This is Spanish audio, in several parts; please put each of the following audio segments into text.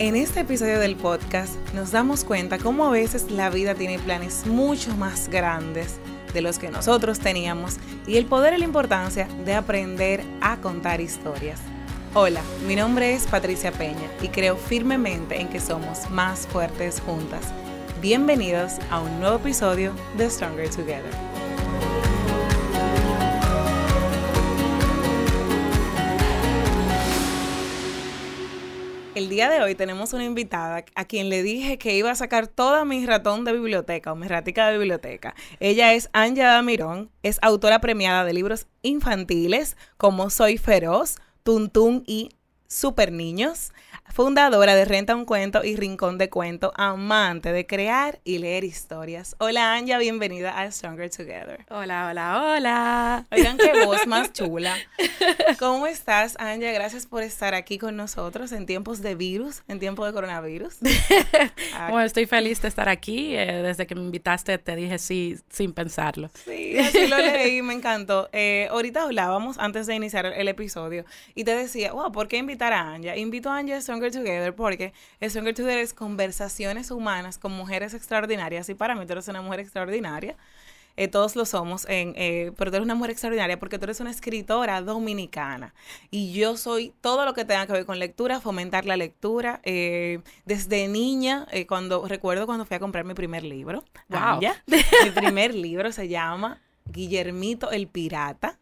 En este episodio del podcast nos damos cuenta cómo a veces la vida tiene planes mucho más grandes de los que nosotros teníamos y el poder y la importancia de aprender a contar historias. Hola, mi nombre es Patricia Peña y creo firmemente en que somos más fuertes juntas. Bienvenidos a un nuevo episodio de Stronger Together. El día de hoy tenemos una invitada a quien le dije que iba a sacar toda mi ratón de biblioteca o mi ratica de biblioteca. Ella es Anja Mirón, es autora premiada de libros infantiles como Soy Feroz, Tuntún y Super Niños fundadora de Renta un Cuento y Rincón de Cuento, amante de crear y leer historias. Hola Anja, bienvenida a Stronger Together. Hola, hola, hola. Oigan qué voz más chula. ¿Cómo estás, Anja? Gracias por estar aquí con nosotros en tiempos de virus, en tiempos de coronavirus. bueno, estoy feliz de estar aquí. Eh, desde que me invitaste te dije sí sin pensarlo. Sí, así lo leí, me encantó. Eh, ahorita hablábamos antes de iniciar el episodio y te decía, wow, ¿por qué invitar a Anja? Invito a Anja a Stronger Together porque Stronger Together es conversaciones humanas con mujeres extraordinarias y para mí tú eres una mujer extraordinaria. Eh, todos lo somos, en, eh, pero tú eres una mujer extraordinaria porque tú eres una escritora dominicana y yo soy todo lo que tenga que ver con lectura, fomentar la lectura. Eh, desde niña, cuando recuerdo cuando fui a comprar mi primer libro, wow. mi primer libro se llama Guillermito el Pirata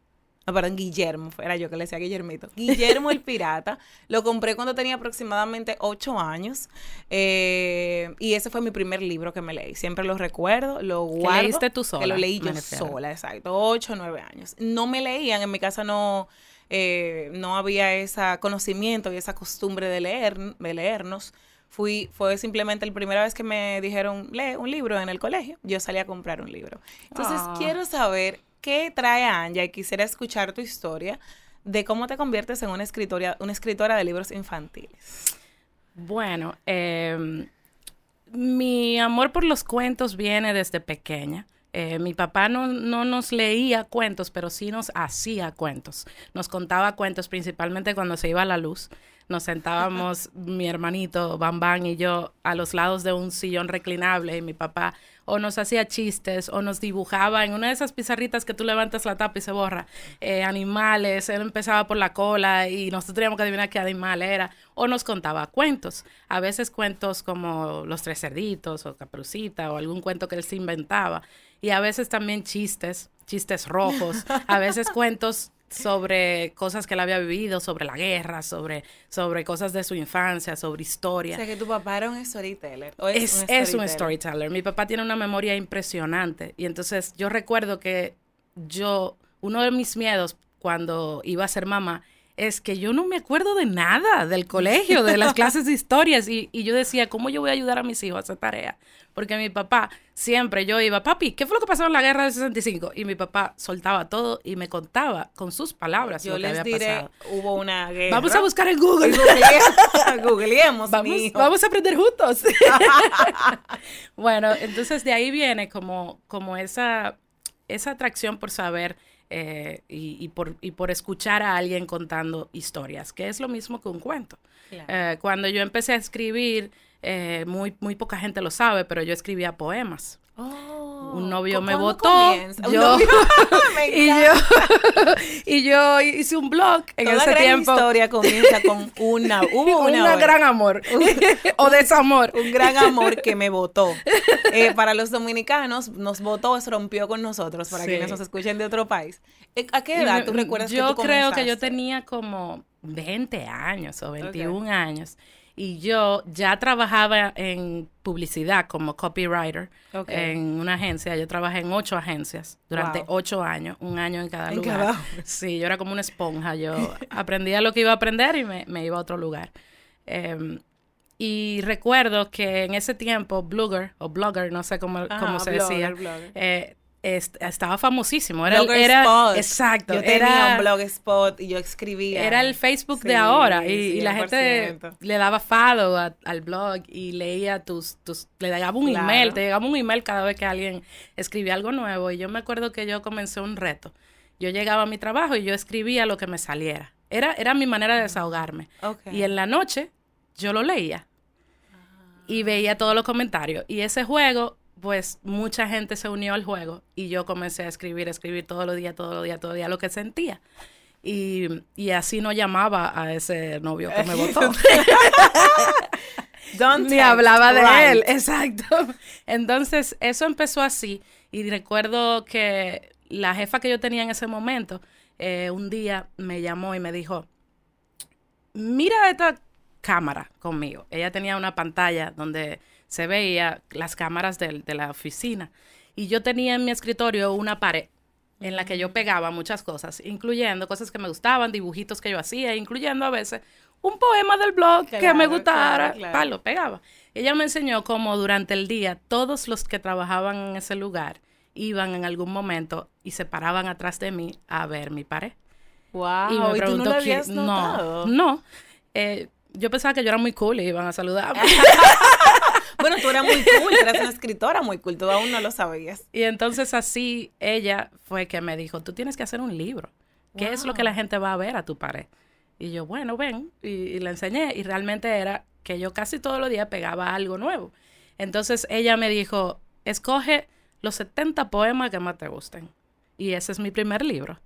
no, perdón, Guillermo, era yo que le decía Guillermito. Guillermo el Pirata. Lo compré cuando tenía aproximadamente ocho años. Eh, y ese fue mi primer libro que me leí. Siempre lo recuerdo, lo guardo. ¿Que leíste tú sola? Que lo leí yo sola, exacto. Ocho, nueve años. No me leían, en mi casa no, eh, no había ese conocimiento y esa costumbre de leer, de leernos. Fui, fue simplemente la primera vez que me dijeron, lee un libro en el colegio. Yo salí a comprar un libro. Entonces, ah. quiero saber ¿qué trae a Anja? Y quisiera escuchar tu historia de cómo te conviertes en una escritora, una escritora de libros infantiles. Bueno, em, mi amor por los cuentos viene desde pequeña. Eh, mi papá no, no, nos leía cuentos, pero sí nos hacía cuentos. Nos contaba cuentos principalmente cuando se iba a la luz. Nos sentábamos mi hermanito Bambán y yo a los lados de un sillón reclinable y mi papá o nos hacía chistes o nos dibujaba en una de esas pizarritas que tú levantas la tapa y se borra, eh, animales, él empezaba por la cola y nosotros teníamos que adivinar qué animal era, o nos contaba cuentos, a veces cuentos como Los Tres Cerditos o Caperucita o algún cuento que él se inventaba, y a veces también chistes, chistes rojos, a veces cuentos sobre cosas que él había vivido, sobre la guerra, sobre, sobre cosas de su infancia, sobre historia. O sea, que tu papá era un storyteller. es, es, un storyteller. Mi papá tiene una memoria impresionante. Y entonces yo recuerdo que yo, uno de mis miedos cuando iba a ser mamá, es que yo no me acuerdo de nada del colegio, de las clases de historias. Y, y, yo decía, ¿cómo yo voy a ayudar a mis hijos a hacer tarea? Porque mi papá siempre yo iba, papi, ¿qué fue lo que pasó en la guerra del 65? Y mi papá soltaba todo y me contaba con sus palabras yo lo que les había diré, pasado. Hubo una guerra. Vamos a buscar en Google. Googleemos, vamos, vamos a aprender juntos. bueno, entonces de ahí viene como, como esa, esa atracción por saber eh, y, por, y por escuchar a alguien contando historias, que es lo mismo que un cuento. Eh, cuando yo empecé a escribir, eh, muy, muy poca gente lo sabe, pero yo escribía poemas. Oh, un novio me votó. Yo, y yo y yo hice un blog en Toda ese gran tiempo. historia comienza con una hubo una un gran amor o desamor. Un gran amor que me votó. Eh, para los dominicanos nos votó, se rompió con nosotros para quienes nos escuchen de otro país. Eh, ¿A qué edad tú recuerdas yo que tú creo que yo tenía como 20 años o 21 años y yo ya trabajaba en publicidad como copywriter en una agencia. Yo trabajé en ocho agencias durante ocho años, un año en cada lugar. Sí, yo era como una esponja. Yo aprendía lo que iba a aprender y me, iba a otro lugar. Em, y recuerdo que en ese tiempo, Blogger, o Blogger, no sé cómo, se decía, eh, estaba famosísimo. Era, era exacto. Yo tenía un blogspot y yo escribía. Era el Facebook de ahora y, la gente le daba follow al blog y leía tus, tus le daba un email, te llegaba un email cada vez que alguien escribía algo nuevo y yo me acuerdo que yo comencé un reto. Yo llegaba a mi trabajo y yo escribía lo que me saliera. Era, era mi manera de desahogarme. Y en la noche yo lo leía y veía todos los comentarios. Y ese juego, pues mucha gente se unió al juego y yo comencé a escribir, escribir todos los días, todos los días, todos los días lo que sentía. Y, y así no llamaba a ese novio que me votó. Ni hablaba de él, exacto. Entonces, eso empezó así. Y recuerdo que la jefa que yo tenía en ese momento, eh, un día me llamó y me dijo, mira esta cámara conmigo. Ella tenía una pantalla donde se veía las cámaras de, de la oficina. Y yo tenía en mi escritorio una pared en la que yo pegaba muchas cosas, incluyendo cosas que me gustaban, dibujitos que yo hacía, incluyendo a veces un poema del blog que me gustara, claro, lo pegaba. Ella me enseñó cómo durante el día todos los que trabajaban en ese lugar iban en algún momento y se paraban atrás de mí a ver mi pared. Wow, y me preguntó, no, no, no, eh, yo pensaba que yo era muy cool y iban a saludarme. bueno, tú eras muy cool, eras una escritora muy cool, tú aún no lo sabías. Y entonces así ella fue que me dijo, tú tienes que hacer un libro. ¿Qué es lo que la gente va a ver a tu pared? Y yo, bueno, ven, y, le enseñé. Y realmente era que yo casi todos los días pegaba algo nuevo. Entonces ella me dijo, escoge los 70 poemas que más te gusten. Y ese es mi primer libro,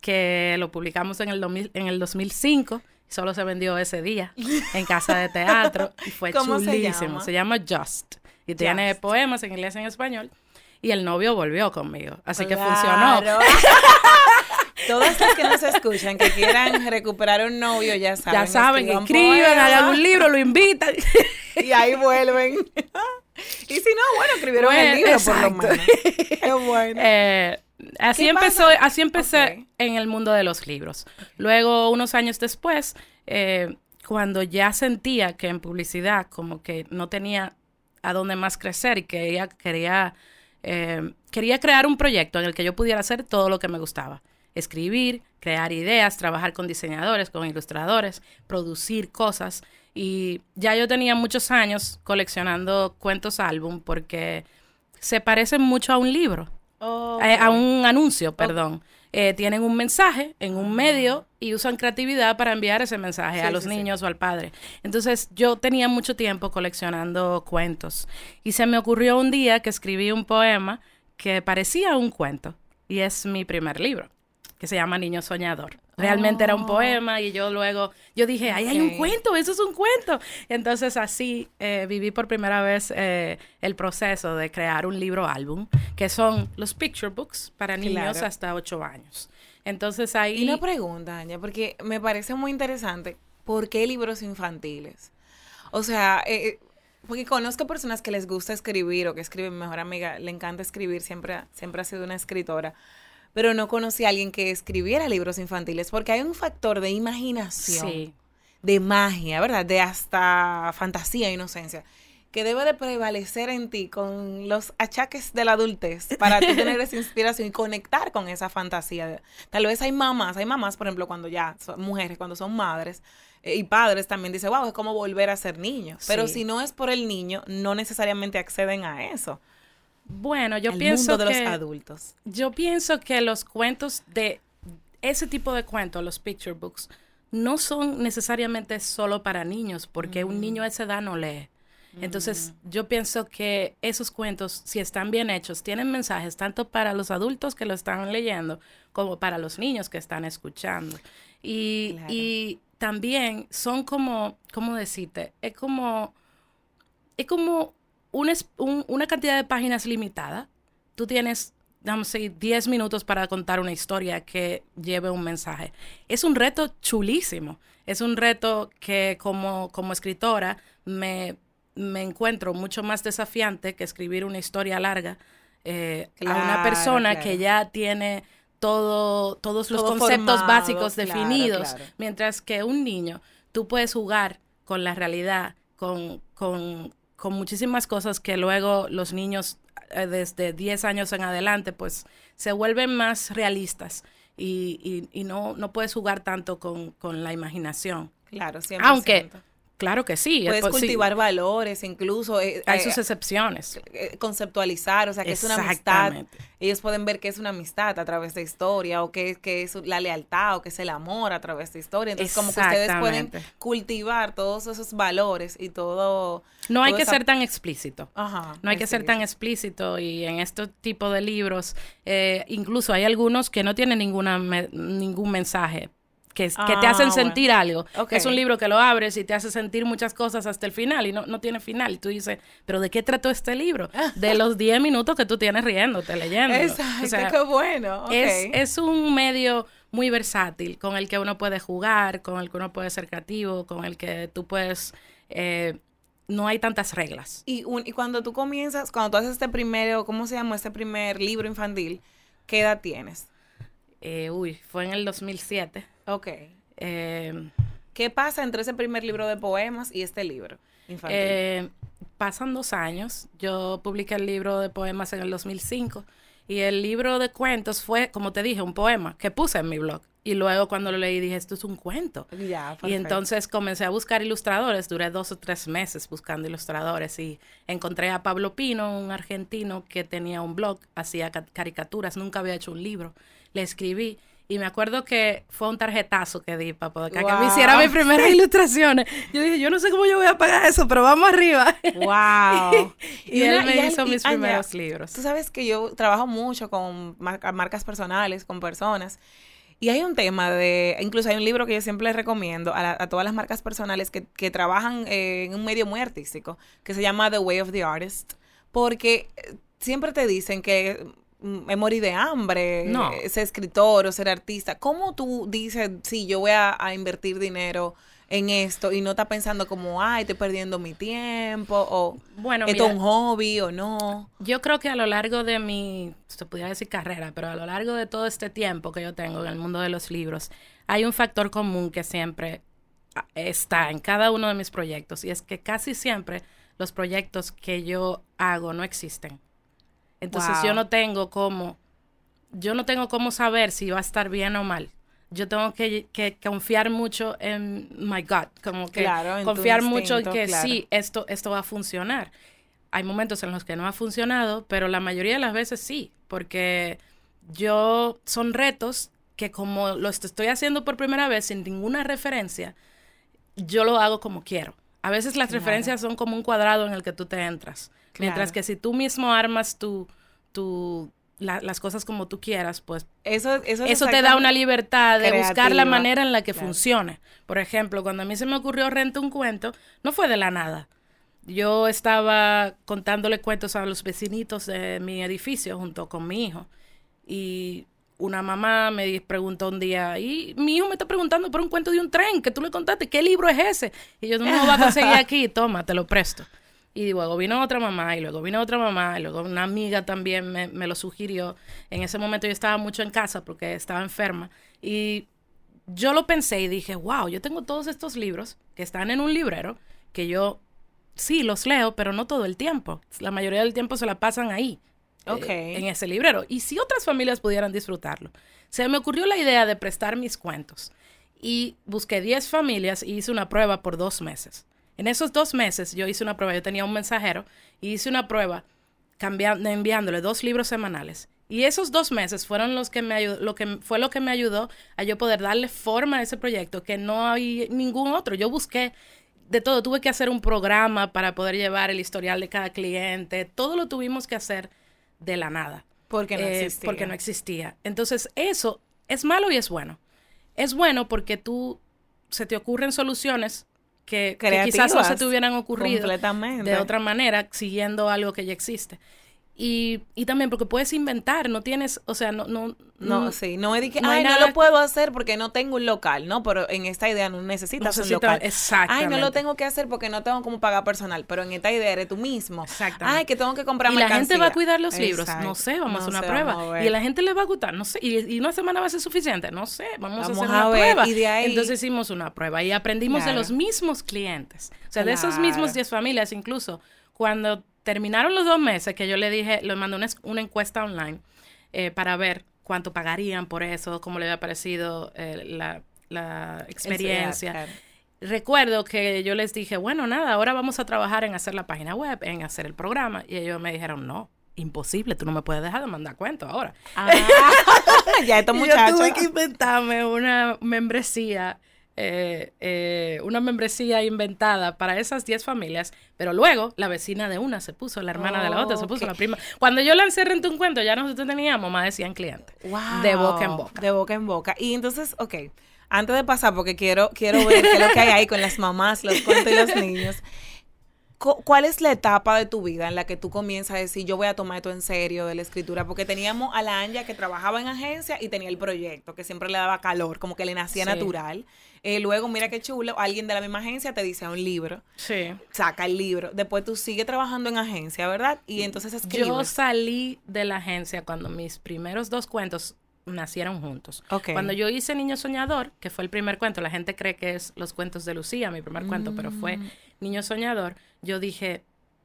que lo publicamos en el, en el 2005. Solo se vendió ese día en casa de teatro y fue chulísimo. Se llama? Just. Y tiene poemas en inglés y en español. Y el novio volvió conmigo. Así que funcionó. Todas las que nos escuchan, que quieran recuperar un novio, ya saben. Ya saben, escriben, hagan un libro, lo invitan. y ahí vuelven. y si no, bueno, escribieron el libro por lo menos. Qué bueno. Eh, así empezó, así empecé en el mundo de los libros. Luego, unos años después, eh, cuando ya sentía que en publicidad como que no tenía a dónde más crecer y que ella quería, eh, quería crear un proyecto en el que yo pudiera hacer todo lo que me gustaba escribir, crear ideas, trabajar con diseñadores, con ilustradores, producir cosas. Y ya yo tenía muchos años coleccionando cuentos álbum porque se parecen mucho a un libro, eh, a un anuncio, perdón. Eh, tienen un mensaje en un medio y usan creatividad para enviar ese mensaje a los niños o al padre. Entonces yo tenía mucho tiempo coleccionando cuentos y se me ocurrió un día que escribí un poema que parecía un cuento y es mi primer libro que se llama Niño Soñador. Realmente era un oh. poema y yo luego, yo dije, ahí hay un cuento, eso es un cuento. Entonces así eh, viví por primera vez eh, el proceso de crear un libro álbum, que son los picture books para niños hasta 8 años. Entonces ahí... Y una pregunta, Anya, porque me parece muy interesante, ¿por qué libros infantiles? O sea, eh, porque conozco personas que les gusta escribir o que escriben, mi mejor amiga le encanta escribir, siempre, siempre ha sido una escritora pero no conocí a alguien que escribiera libros infantiles, porque hay un factor de imaginación, de magia, ¿verdad? De hasta fantasía e inocencia, que debe de prevalecer en ti con los achaques de la adultez para tener esa inspiración y conectar con esa fantasía. Tal vez hay mamás, hay mamás, por ejemplo, cuando ya son mujeres, cuando son madres, eh, y padres también dicen, wow, es como volver a ser niños. Pero si no es por el niño, no necesariamente acceden a eso. Bueno, yo pienso de que los adultos. Yo pienso que los cuentos de ese tipo de cuentos, los picture books, no son necesariamente solo para niños, porque un niño a esa edad no lee. Entonces, mm. yo pienso que esos cuentos, si están bien hechos, tienen mensajes tanto para los adultos que lo están leyendo como para los niños que están escuchando. Y, y también son como, ¿cómo decirte? Es como, es como una cantidad de páginas limitada. Tú tienes, vamos a decir, 10 minutos para contar una historia que lleve un mensaje. Es un reto chulísimo. Es un reto que como, como escritora me, me encuentro mucho más desafiante que escribir una historia larga eh, a una persona que ya tiene todo, todos los conceptos básicos definidos, mientras que un niño, tú puedes jugar con la realidad, con, con, con muchísimas cosas que luego los niños eh, desde 10 años en adelante pues se vuelven más realistas y, y, no, no puedes jugar tanto con, la imaginación. Claro, Aunque Claro que sí. Puedes cultivar valores, incluso. Eh, Hay sus excepciones. conceptualizar, o sea, que es una amistad. Ellos pueden ver que es una amistad a través de historia, o que, que es la lealtad, o que es el amor a través de historia. Entonces, como que ustedes pueden cultivar todos esos valores y todo. No hay que ser tan explícito. Ajá, no hay que ser tan explícito. Y en este tipo de libros, eh, incluso hay algunos que no tienen ninguna ningún mensaje que, te hacen ah, sentir algo. Es un libro que lo abres y te hace sentir muchas cosas hasta el final y no, no tiene final. Y tú dices, ¿pero de qué trató este libro? De los 10 minutos que tú tienes riéndote, leyendo. Exacto, qué bueno. Es, es un medio muy versátil con el que uno puede jugar, con el que uno puede ser creativo, con el que tú puedes... Eh, no hay tantas reglas. Y, y cuando tú comienzas, cuando tú haces este primero, ¿cómo se llama este primer libro infantil? ¿Qué edad tienes? Eh, uy, fue en el 2007. Ok. Eh, ¿Qué pasa entre ese primer libro de poemas y este libro infantil? Eh, pasan dos años. Yo publiqué el libro de poemas en el 2005 y el libro de cuentos fue, como te dije, un poema que puse en mi blog. Y luego cuando lo leí dije, esto es un cuento. y entonces comencé a buscar ilustradores. Duré dos o tres meses buscando ilustradores y encontré a Pablo Pino, un argentino que tenía un blog, hacía caricaturas, nunca había hecho un libro. Le escribí y me acuerdo que fue un tarjetazo que di para poder que me hiciera mis primeras ilustraciones. Yo dije, yo no sé cómo yo voy a pagar eso, pero vamos arriba. ¡Wow! y, él me hizo mis primeros libros. Tú sabes que yo trabajo mucho con marcas personales, con personas. Y hay un tema de, incluso hay un libro que yo siempre les recomiendo a, todas las marcas personales que, que trabajan en un medio muy artístico, que se llama The Way of the Artist, porque eh, siempre te dicen que me morí de hambre, no. ser escritor o ser artista. ¿Cómo tú dices, sí, yo voy a, invertir dinero en esto y no estás pensando como, ay, estoy perdiendo mi tiempo o bueno, esto es un hobby o no? Yo creo que a lo largo de mi, se pudiera decir carrera, pero a lo largo de todo este tiempo que yo tengo en el mundo de los libros, hay un factor común que siempre ah, está en cada uno de mis proyectos y es que casi siempre los proyectos que yo hago no existen. Entonces yo no tengo cómo, yo no tengo cómo saber si va a estar bien o mal. Yo tengo que, confiar mucho en my God, como que confiar mucho en que sí, esto, esto va a funcionar. Hay momentos en los que no ha funcionado, pero la mayoría de las veces sí, porque yo son retos que como lo estoy haciendo por primera vez sin ninguna referencia, yo lo hago como quiero. A veces las referencias son como un cuadrado en el que tú te entras. Mientras que si tú mismo armas tu, tu las cosas como tú quieras, pues eso, eso, te da una libertad de buscar la manera en la que funcione. Por ejemplo, cuando a mí se me ocurrió rente un cuento, no fue de la nada. Yo estaba contándole cuentos a los vecinitos de mi edificio junto con mi hijo. Y una mamá me preguntó un día, y mi hijo me está preguntando por un cuento de un tren que tú le contaste, ¿qué libro es ese? Y yo no me lo voy a conseguir aquí, toma, te lo presto. Y luego vino otra mamá, y luego vino otra mamá, y luego una amiga también me, me lo sugirió. En ese momento yo estaba mucho en casa porque estaba enferma. Y yo lo pensé y dije, wow, yo tengo todos estos libros que están en un librero, que yo sí los leo, pero no todo el tiempo. La mayoría del tiempo se la pasan ahí, eh, en ese librero. Y si otras familias pudieran disfrutarlo. Se me ocurrió la idea de prestar mis cuentos. Y busqué 10 familias y hice una prueba por dos meses. En esos dos meses yo hice una prueba, yo tenía un mensajero y hice una prueba cambiando, enviándole dos libros semanales. Y esos dos meses fueron los que me ayudó, lo que fue lo que me ayudó a yo poder darle forma a ese proyecto, que no hay ningún otro. Yo busqué de todo, tuve que hacer un programa para poder llevar el historial de cada cliente, todo lo tuvimos que hacer de la nada. Porque no eh, existía. Porque no existía. Entonces, eso es malo y es bueno. Es bueno porque tú se te ocurren soluciones que, quizás no se te hubieran ocurrido de otra manera, siguiendo algo que ya existe. Y, y también porque puedes inventar, no tienes, o sea, no... No, no, sí, no es que, no ay, no lo puedo hacer porque no tengo un local, ¿no? Pero en esta idea no necesitas un local. Exactamente. Ay, no lo tengo que hacer porque no tengo como pagar personal, pero en esta idea eres tú mismo. Exactamente. Ay, que tengo que comprar Y la gente va a cuidar los libros, no sé, vamos a hacer una prueba. y a la gente le va a gustar, no sé, y, una semana va a ser suficiente, no sé, vamos, a hacer una prueba. Y de ahí... Entonces hicimos una prueba y aprendimos de los mismos clientes, o sea, de esos mismos 10 familias incluso, cuando terminaron los dos meses que yo le dije, le mandé una, encuesta online eh, para ver cuánto pagarían por eso, cómo le había parecido eh, la, experiencia. recuerdo que yo les dije, bueno, nada, ahora vamos a trabajar en hacer la página web, en hacer el programa. Y ellos me dijeron, no, imposible, tú no me puedes dejar de mandar cuentos ahora. Ah, ya estos muchachos. Yo tuve que inventarme una membresía eh, eh, una membresía inventada para esas 10 familias, pero luego la vecina de una se puso, la hermana de la otra se puso, la prima. Cuando yo lancé Rente un Cuento, ya nosotros teníamos más de 100 clientes. de boca en boca. De boca en boca. Y entonces, ok, antes de pasar, porque quiero, quiero ver qué es lo que hay ahí con las mamás, los cuentos y los niños. ¿Cuál es la etapa de tu vida en la que tú comienzas a decir, yo voy a tomar esto en serio de la escritura? Porque teníamos a la Anja que trabajaba en agencia y tenía el proyecto, que siempre le daba calor, como que le nacía natural. Eh, luego, mira qué chulo, alguien de la misma agencia te dice un libro. Sí. Saca el libro. Después tú sigues trabajando en agencia, ¿verdad? Y entonces escribes. Yo salí de la agencia cuando mis primeros dos cuentos nacieron juntos. Cuando yo hice Niño Soñador, que fue el primer cuento, la gente cree que es los cuentos de Lucía, mi primer cuento, pero fue mm. Niño Soñador, yo dije,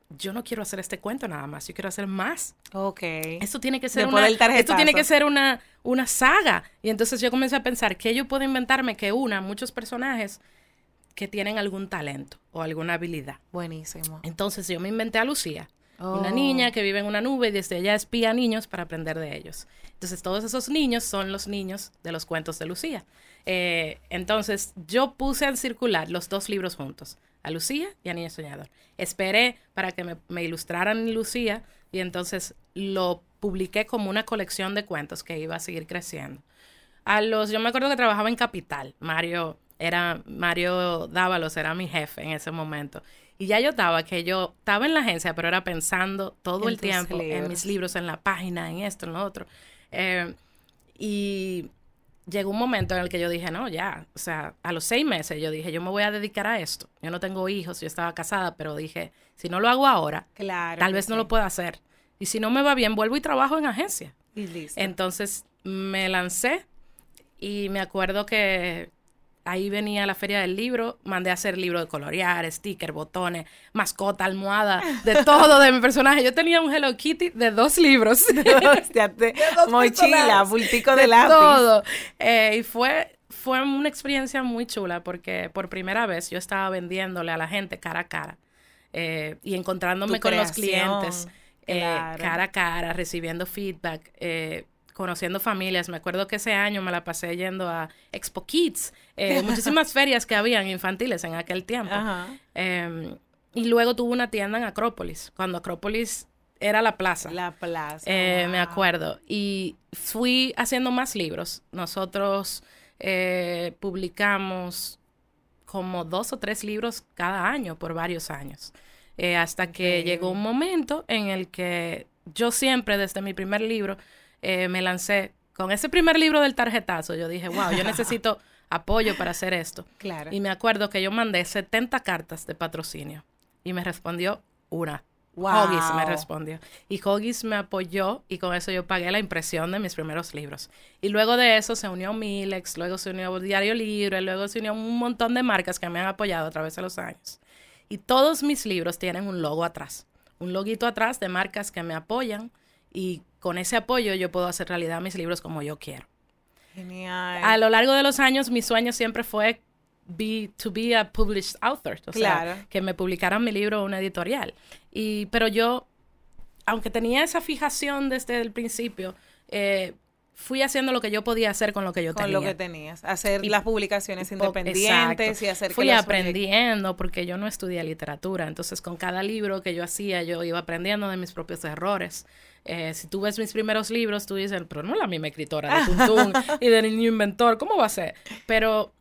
yo no quiero hacer este cuento nada más, yo quiero hacer más. Ok. Esto tiene que ser una, esto tiene que ser una, una saga. Y entonces yo comencé a pensar que yo puedo inventarme que una muchos personajes que tienen algún talento o alguna habilidad. Buenísimo. Entonces yo me inventé a Lucía. Una niña oh. que vive en una nube y desde ella espía a niños para aprender de ellos. Entonces todos esos niños son los niños de los cuentos de Lucía. Eh, entonces yo puse a circular los dos libros juntos, a Lucía y a Niño Soñador. Esperé para que me, me ilustraran Lucía y entonces lo publiqué como una colección de cuentos que iba a seguir creciendo. A los, yo me acuerdo que trabajaba en Capital, Mario era Mario Dávalos era mi jefe en ese momento y ya yo estaba, que yo estaba en la agencia, pero era pensando todo el tiempo en mis libros, en la página, en esto, en lo otro. Eh, y llegó un momento en el que yo dije, no, ya, o sea, a los seis meses yo dije, yo me voy a dedicar a esto. Yo no tengo hijos, yo estaba casada, pero dije, si no lo hago ahora, tal vez no lo pueda hacer. Y si no me va bien, vuelvo y trabajo en agencia. Y listo. Entonces me lancé y me acuerdo que ahí venía la feria del libro, mandé a hacer libro de colorear, sticker, botones, mascota, almohada, de todo de mi personaje. Yo tenía un Hello Kitty de dos libros. de, mochila, bultico de, de lápiz. todo. Eh, y fue, fue una experiencia muy chula porque por primera vez yo estaba vendiéndole a la gente cara a cara eh, y encontrándome con los clientes eh, cara a cara, recibiendo feedback conociendo familias. Me acuerdo que ese año me la pasé yendo a Expo Kids, eh, muchísimas ferias que habían infantiles en aquel tiempo. Em, y luego tuve una tienda en Acrópolis, cuando Acrópolis era la plaza. La plaza. Eh, me acuerdo. Y fui haciendo más libros. Nosotros eh, publicamos como dos o tres libros cada año por varios años. hasta que llegó un momento en el que yo siempre, desde mi primer libro, me lancé con ese primer libro del tarjetazo. Yo dije, wow, yo necesito apoyo para hacer esto. Claro. Y me acuerdo que yo mandé 70 cartas de patrocinio y me respondió una. Wow. me respondió. Y Hoggies me apoyó y con eso yo pagué la impresión de mis primeros libros. Y luego de eso se unió Milex, luego se unió Diario Libre, luego se unió un montón de marcas que me han apoyado a través de los años. Y todos mis libros tienen un logo atrás. Un loguito atrás de marcas que me apoyan y con ese apoyo yo puedo hacer realidad mis libros como yo quiero. Genial. A lo largo de los años, mi sueño siempre fue be, to be a published author, o sea, que me publicaran mi libro una editorial. Y, pero yo, aunque tenía esa fijación desde el principio, eh, fui haciendo lo que yo podía hacer con lo que yo tenía. Con lo que tenías. Hacer las publicaciones independientes y hacer Fui aprendiendo porque yo no estudié literatura. Entonces, con cada libro que yo hacía, yo iba aprendiendo de mis propios errores. Eh, si tú ves mis primeros libros, tú dices, pero no la misma escritora de Tuntún y de Niño Inventor, ¿cómo va a ser? Pero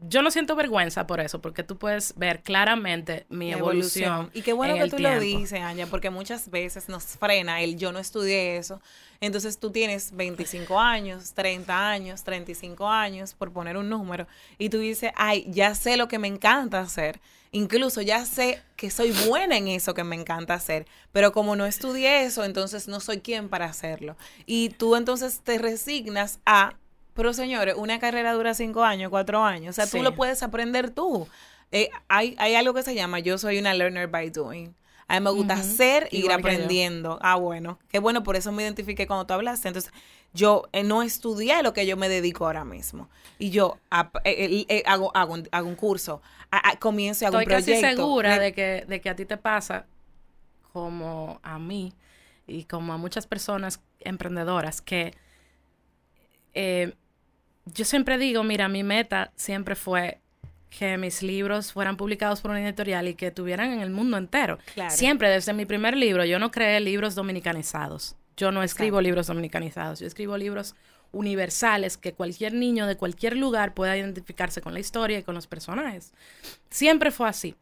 yo no siento vergüenza por eso, porque tú puedes ver claramente mi evolución. Y qué bueno que tú lo dices, Anya, porque muchas veces nos frena el yo no estudié eso. Entonces tú tienes 25 años, 30 años, 35 años, por poner un número, y tú dices, ay, ya sé lo que me encanta hacer. Incluso ya sé que soy buena en eso que me encanta hacer, pero como no estudié eso, entonces no soy quien para hacerlo. Y tú entonces te resignas a pero señores, una carrera dura cinco años, cuatro años. O sea, tú lo puedes aprender tú. Eh, hay, hay algo que se llama yo soy una learner by doing. A mí me gusta hacer y ir aprendiendo. Ah, bueno. Qué bueno, por eso me identifiqué cuando tú hablaste. Entonces, yo eh, no estudié lo que yo me dedico ahora mismo. Y yo eh, eh, hago, hago, un, hago un curso, a- a- comienzo y hago Estoy un proyecto. casi segura de que, de que a ti te pasa como a mí y como a muchas personas emprendedoras que yo siempre digo, mira, mi meta siempre fue que mis libros fueran publicados por una editorial y que tuvieran en el mundo entero. Claro. Siempre, desde mi primer libro, yo no creé libros dominicanizados. Yo no escribo Exacto. libros dominicanizados, yo escribo libros universales que cualquier niño de cualquier lugar pueda identificarse con la historia y con los personajes. Siempre fue así.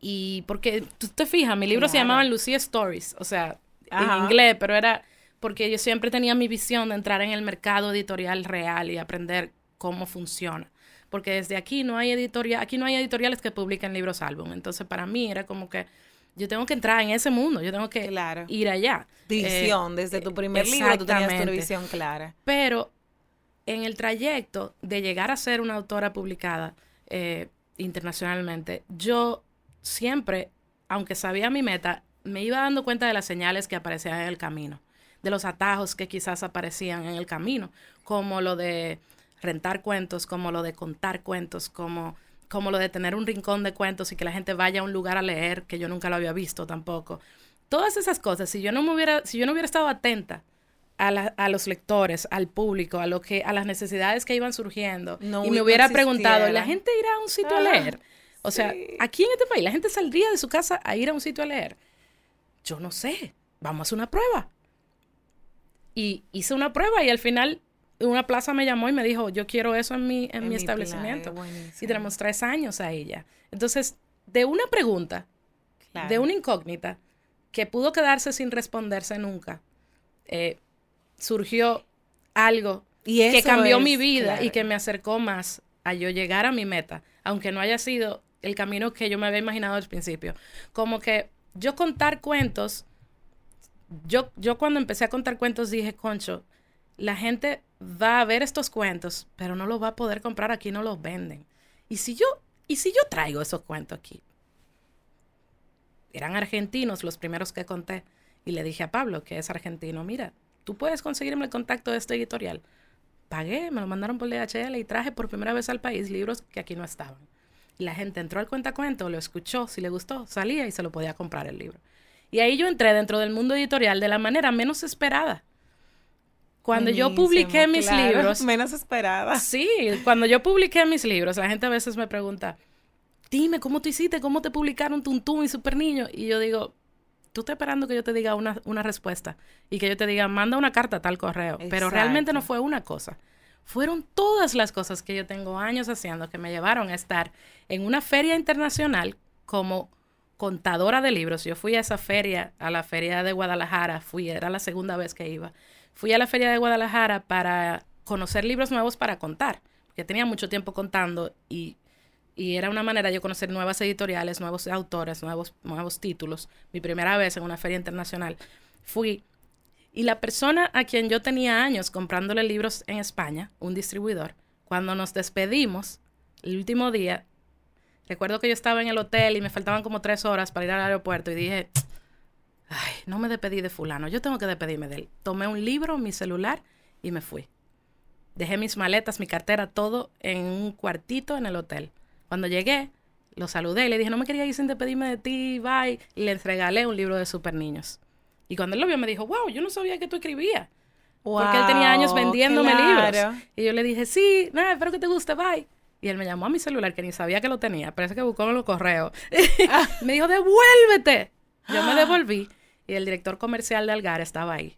Y porque tú te fijas, mi libro se llamaba Lucía Stories, o sea, Ajá. en inglés, pero era porque yo siempre tenía mi visión de entrar en el mercado editorial real y aprender cómo funciona. Porque desde aquí no hay editorial, aquí no hay editoriales que publiquen libros álbum. Entonces, para mí era como que yo tengo que entrar en ese mundo, yo tengo que Claro. ir allá. Visión. Eh, Desde tu primer libro tú tenías tu exactamente. visión clara. Pero en el trayecto de llegar a ser una autora publicada eh, internacionalmente, yo siempre, aunque sabía mi meta, me iba dando cuenta de las señales que aparecían en el camino, de los atajos que quizás aparecían en el camino, como lo de rentar cuentos, como lo de contar cuentos, como, como lo de tener un rincón de cuentos y que la gente vaya a un lugar a leer, que yo nunca lo había visto tampoco. Todas esas cosas, si yo no me hubiera, si yo no hubiera estado atenta a, la- a los lectores, al público, a lo que, a las necesidades que iban surgiendo, No y me no hubiera preguntado. ¿la gente irá a un sitio a Ah, leer? O sea, aquí en este país, ¿la gente saldría de su casa a ir a un sitio a leer? Yo no sé, vamos a hacer una prueba. Y hice una prueba y al final una plaza me llamó y me dijo, yo quiero eso en mi, en En mi mi establecimiento. plan. Y tenemos tres años ahí ya. Entonces, de una pregunta, Claro. de una incógnita, que pudo quedarse sin responderse nunca, eh, surgió algo Y que cambió es, mi vida claro. y que me acercó más a yo llegar a mi meta, aunque no haya sido el camino que yo me había imaginado al principio. Como que yo contar cuentos, yo, yo cuando empecé a contar cuentos dije, concho, la gente va a ver estos cuentos, pero no los va a poder comprar aquí, no los venden. Y si yo, y si yo traigo esos cuentos aquí, eran argentinos los primeros que conté. Y le dije a Pablo, que es argentino, mira, tú puedes conseguirme el contacto de este editorial. Pagué, me lo mandaron por DHL y traje por primera vez al país libros que aquí no estaban. Y la gente entró al cuentacuento, lo escuchó, si le gustó, salía y se lo podía comprar el libro. Y ahí yo entré dentro del mundo editorial de la manera menos esperada. Cuando yo publiqué mis claro. libros, Menos esperada. Sí, cuando yo publiqué mis libros, la gente a veces me pregunta, dime, ¿cómo tú hiciste? ¿Cómo te publicaron Tuntún y Super Niño? Y yo digo, tú estás esperando que yo te diga una, una respuesta y que yo te diga, manda una carta a tal correo. Pero realmente no fue una cosa. Fueron todas las cosas que yo tengo años haciendo que me llevaron a estar en una feria internacional como contadora de libros. Yo fui a esa feria, a la feria de Guadalajara, fui, era la segunda vez que iba. Fui a la feria de Guadalajara para conocer libros nuevos para contar, porque tenía mucho tiempo contando y, y era una manera de yo conocer nuevas editoriales, nuevos autores, nuevos, nuevos títulos. Mi primera vez en una feria internacional. Fui y la persona a quien yo tenía años comprándole libros en España, un distribuidor, cuando nos despedimos, el último día, recuerdo que yo estaba en el hotel y me faltaban como tres horas para ir al aeropuerto y dije, ay, no me despedí de fulano, yo tengo que despedirme de él. Tomé un libro, mi celular y me fui. Dejé mis maletas, mi cartera, todo en un cuartito en el hotel. Cuando llegué, lo saludé y le dije, no me quería ir sin despedirme de ti, bye. Y les regalé un libro de super niños. Y cuando él lo vio me dijo, wow, yo no sabía que tú escribías. Porque él tenía años vendiéndome claro. libros. Y yo le dije, sí, nada, espero que te guste, bye. Y él me llamó a mi celular, que ni sabía que lo tenía. Parece que buscó en los correos. me dijo, devuélvete. Yo me devolví. Y el director comercial de Algar estaba ahí.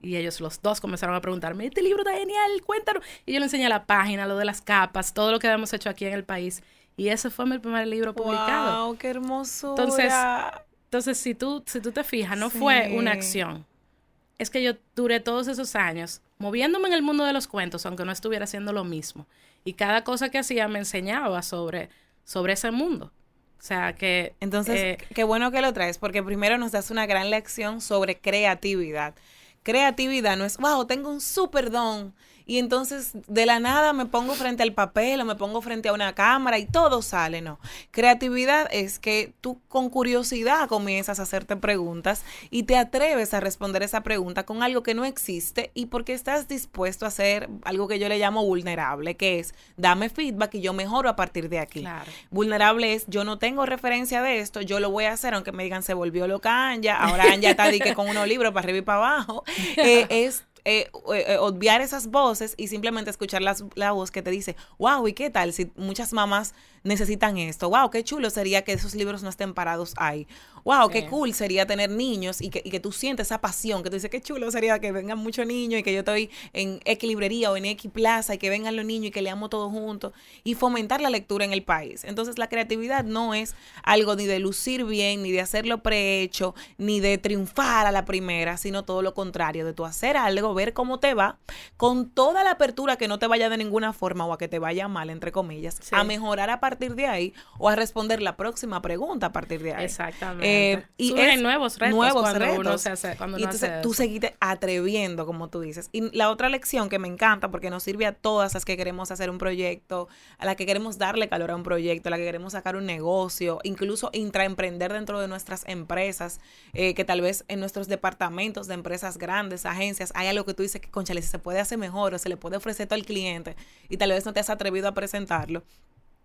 Y ellos los dos comenzaron a preguntarme, este libro está genial, cuéntanos. Y yo le enseñé la página, lo de las capas, todo lo que habíamos hecho aquí en el país. Y ese fue mi primer libro publicado. Wow, qué hermosura. Entonces, Entonces, si tú, si tú te fijas, no fue una acción. Es que yo duré todos esos años moviéndome en el mundo de los cuentos, aunque no estuviera haciendo lo mismo. Y cada cosa que hacía me enseñaba sobre, sobre ese mundo. O sea, que... Entonces, eh, qué bueno que lo traes, porque primero nos das una gran lección sobre creatividad. Creatividad no es, wow, tengo un super don y entonces de la nada me pongo frente al papel o me pongo frente a una cámara y todo sale, no. Creatividad es que tú con curiosidad comienzas a hacerte preguntas y te atreves a responder esa pregunta con algo que no existe y porque estás dispuesto a hacer algo que yo le llamo vulnerable, que es dame feedback y yo mejoro a partir de aquí. Vulnerable es yo no tengo referencia de esto, yo lo voy a hacer aunque me digan se volvió loca Anja, ahora Anja está que con unos libros para arriba y para abajo. Eh, es eh, eh, obviar esas voces y simplemente escuchar la voz que te dice, wow, ¿y qué tal? Si muchas mamás necesitan esto, wow, qué chulo sería que esos libros no estén parados ahí. Wow, qué cool sería tener niños y que, y que tú sientes esa pasión, que tú dices, qué chulo sería que vengan muchos niños y que yo estoy en X librería o en X plaza y que vengan los niños y que leamos todos juntos y fomentar la lectura en el país. Entonces la creatividad no es algo ni de lucir bien, ni de hacerlo prehecho, ni de triunfar a la primera, sino todo lo contrario, de tú hacer algo, ver cómo te va, con toda la apertura que no te vaya de ninguna forma o a que te vaya mal, entre comillas, a mejorar a partir de ahí o a responder la próxima pregunta a partir de ahí. Exactamente. Eh, y es nuevos retos nuevos cuando retos. uno se hace, cuando y entonces tú seguiste atreviendo, como tú dices. Y la otra lección que me encanta, porque nos sirve a todas las que queremos hacer un proyecto, a las que queremos darle calor a un proyecto, a las que queremos sacar un negocio, incluso intraemprender dentro de nuestras empresas, eh, que tal vez en nuestros departamentos de empresas grandes, agencias, hay algo que tú dices que, conchale, se puede hacer mejor o se le puede ofrecer todo al cliente y tal vez no te has atrevido a presentarlo.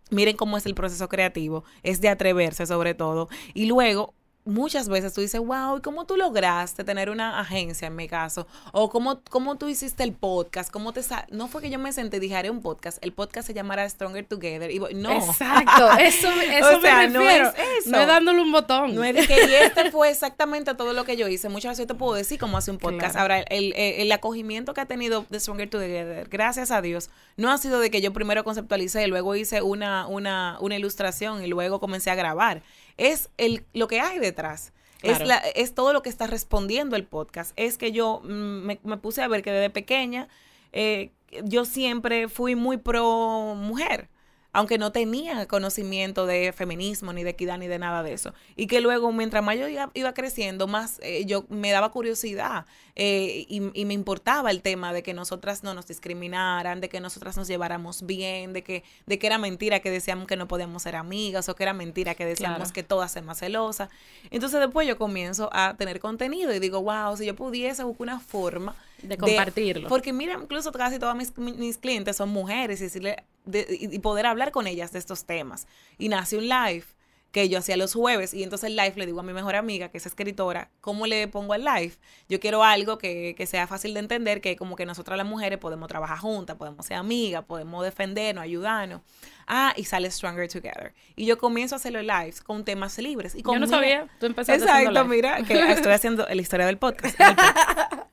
Miren cómo es el proceso creativo, es de atreverse sobre todo. Y luego muchas veces tú dices, wow, ¿y cómo tú lograste tener una agencia en mi caso? O cómo, cómo tú hiciste el podcast, cómo te no fue que yo me senté y dije, haré un podcast, el podcast se llamará Stronger Together y no. Exacto, eso, eso me no es eso. No es dándole un botón. No es que y este fue exactamente todo lo que yo hice. Muchas veces te puedo decir cómo hace un podcast. Ahora, el, el, acogimiento que ha tenido de Stronger Together, gracias a Dios, no ha sido de que yo primero conceptualicé, luego hice una, una, una ilustración y luego comencé a grabar es el, lo que hay detrás. Es, la, es todo lo que está respondiendo el podcast. Es que yo mm, me, me puse a ver que desde pequeña eh, yo siempre fui muy pro mujer aunque no tenía conocimiento de feminismo, ni de equidad, ni de nada de eso. Y que luego, mientras más yo iba, creciendo, más eh, yo me daba curiosidad eh, y, me importaba el tema de que nosotras no nos discriminaran, de que nosotras nos lleváramos bien, de que, de que era mentira que decíamos que no podíamos ser amigas o que era mentira que decíamos que todas más celosas. Entonces después yo comienzo a tener contenido y digo, wow, si yo pudiese buscar una forma de compartirlo. porque mira, incluso casi todas mis, mis clientes son mujeres y, decirle, y poder hablar con ellas de estos temas. Y nace un live que yo hacía los jueves y entonces el live le digo a mi mejor amiga, que es escritora, ¿cómo le pongo el live? Yo quiero algo que, que sea fácil de entender, que como que nosotras las mujeres podemos trabajar juntas, podemos ser amigas, podemos defendernos, ayudarnos. Ah, y sale Stronger Together. Y yo comienzo a hacer los lives con temas libres. Y yo no sabía, tú empezaste Exacto, mira, que estoy haciendo la historia del podcast.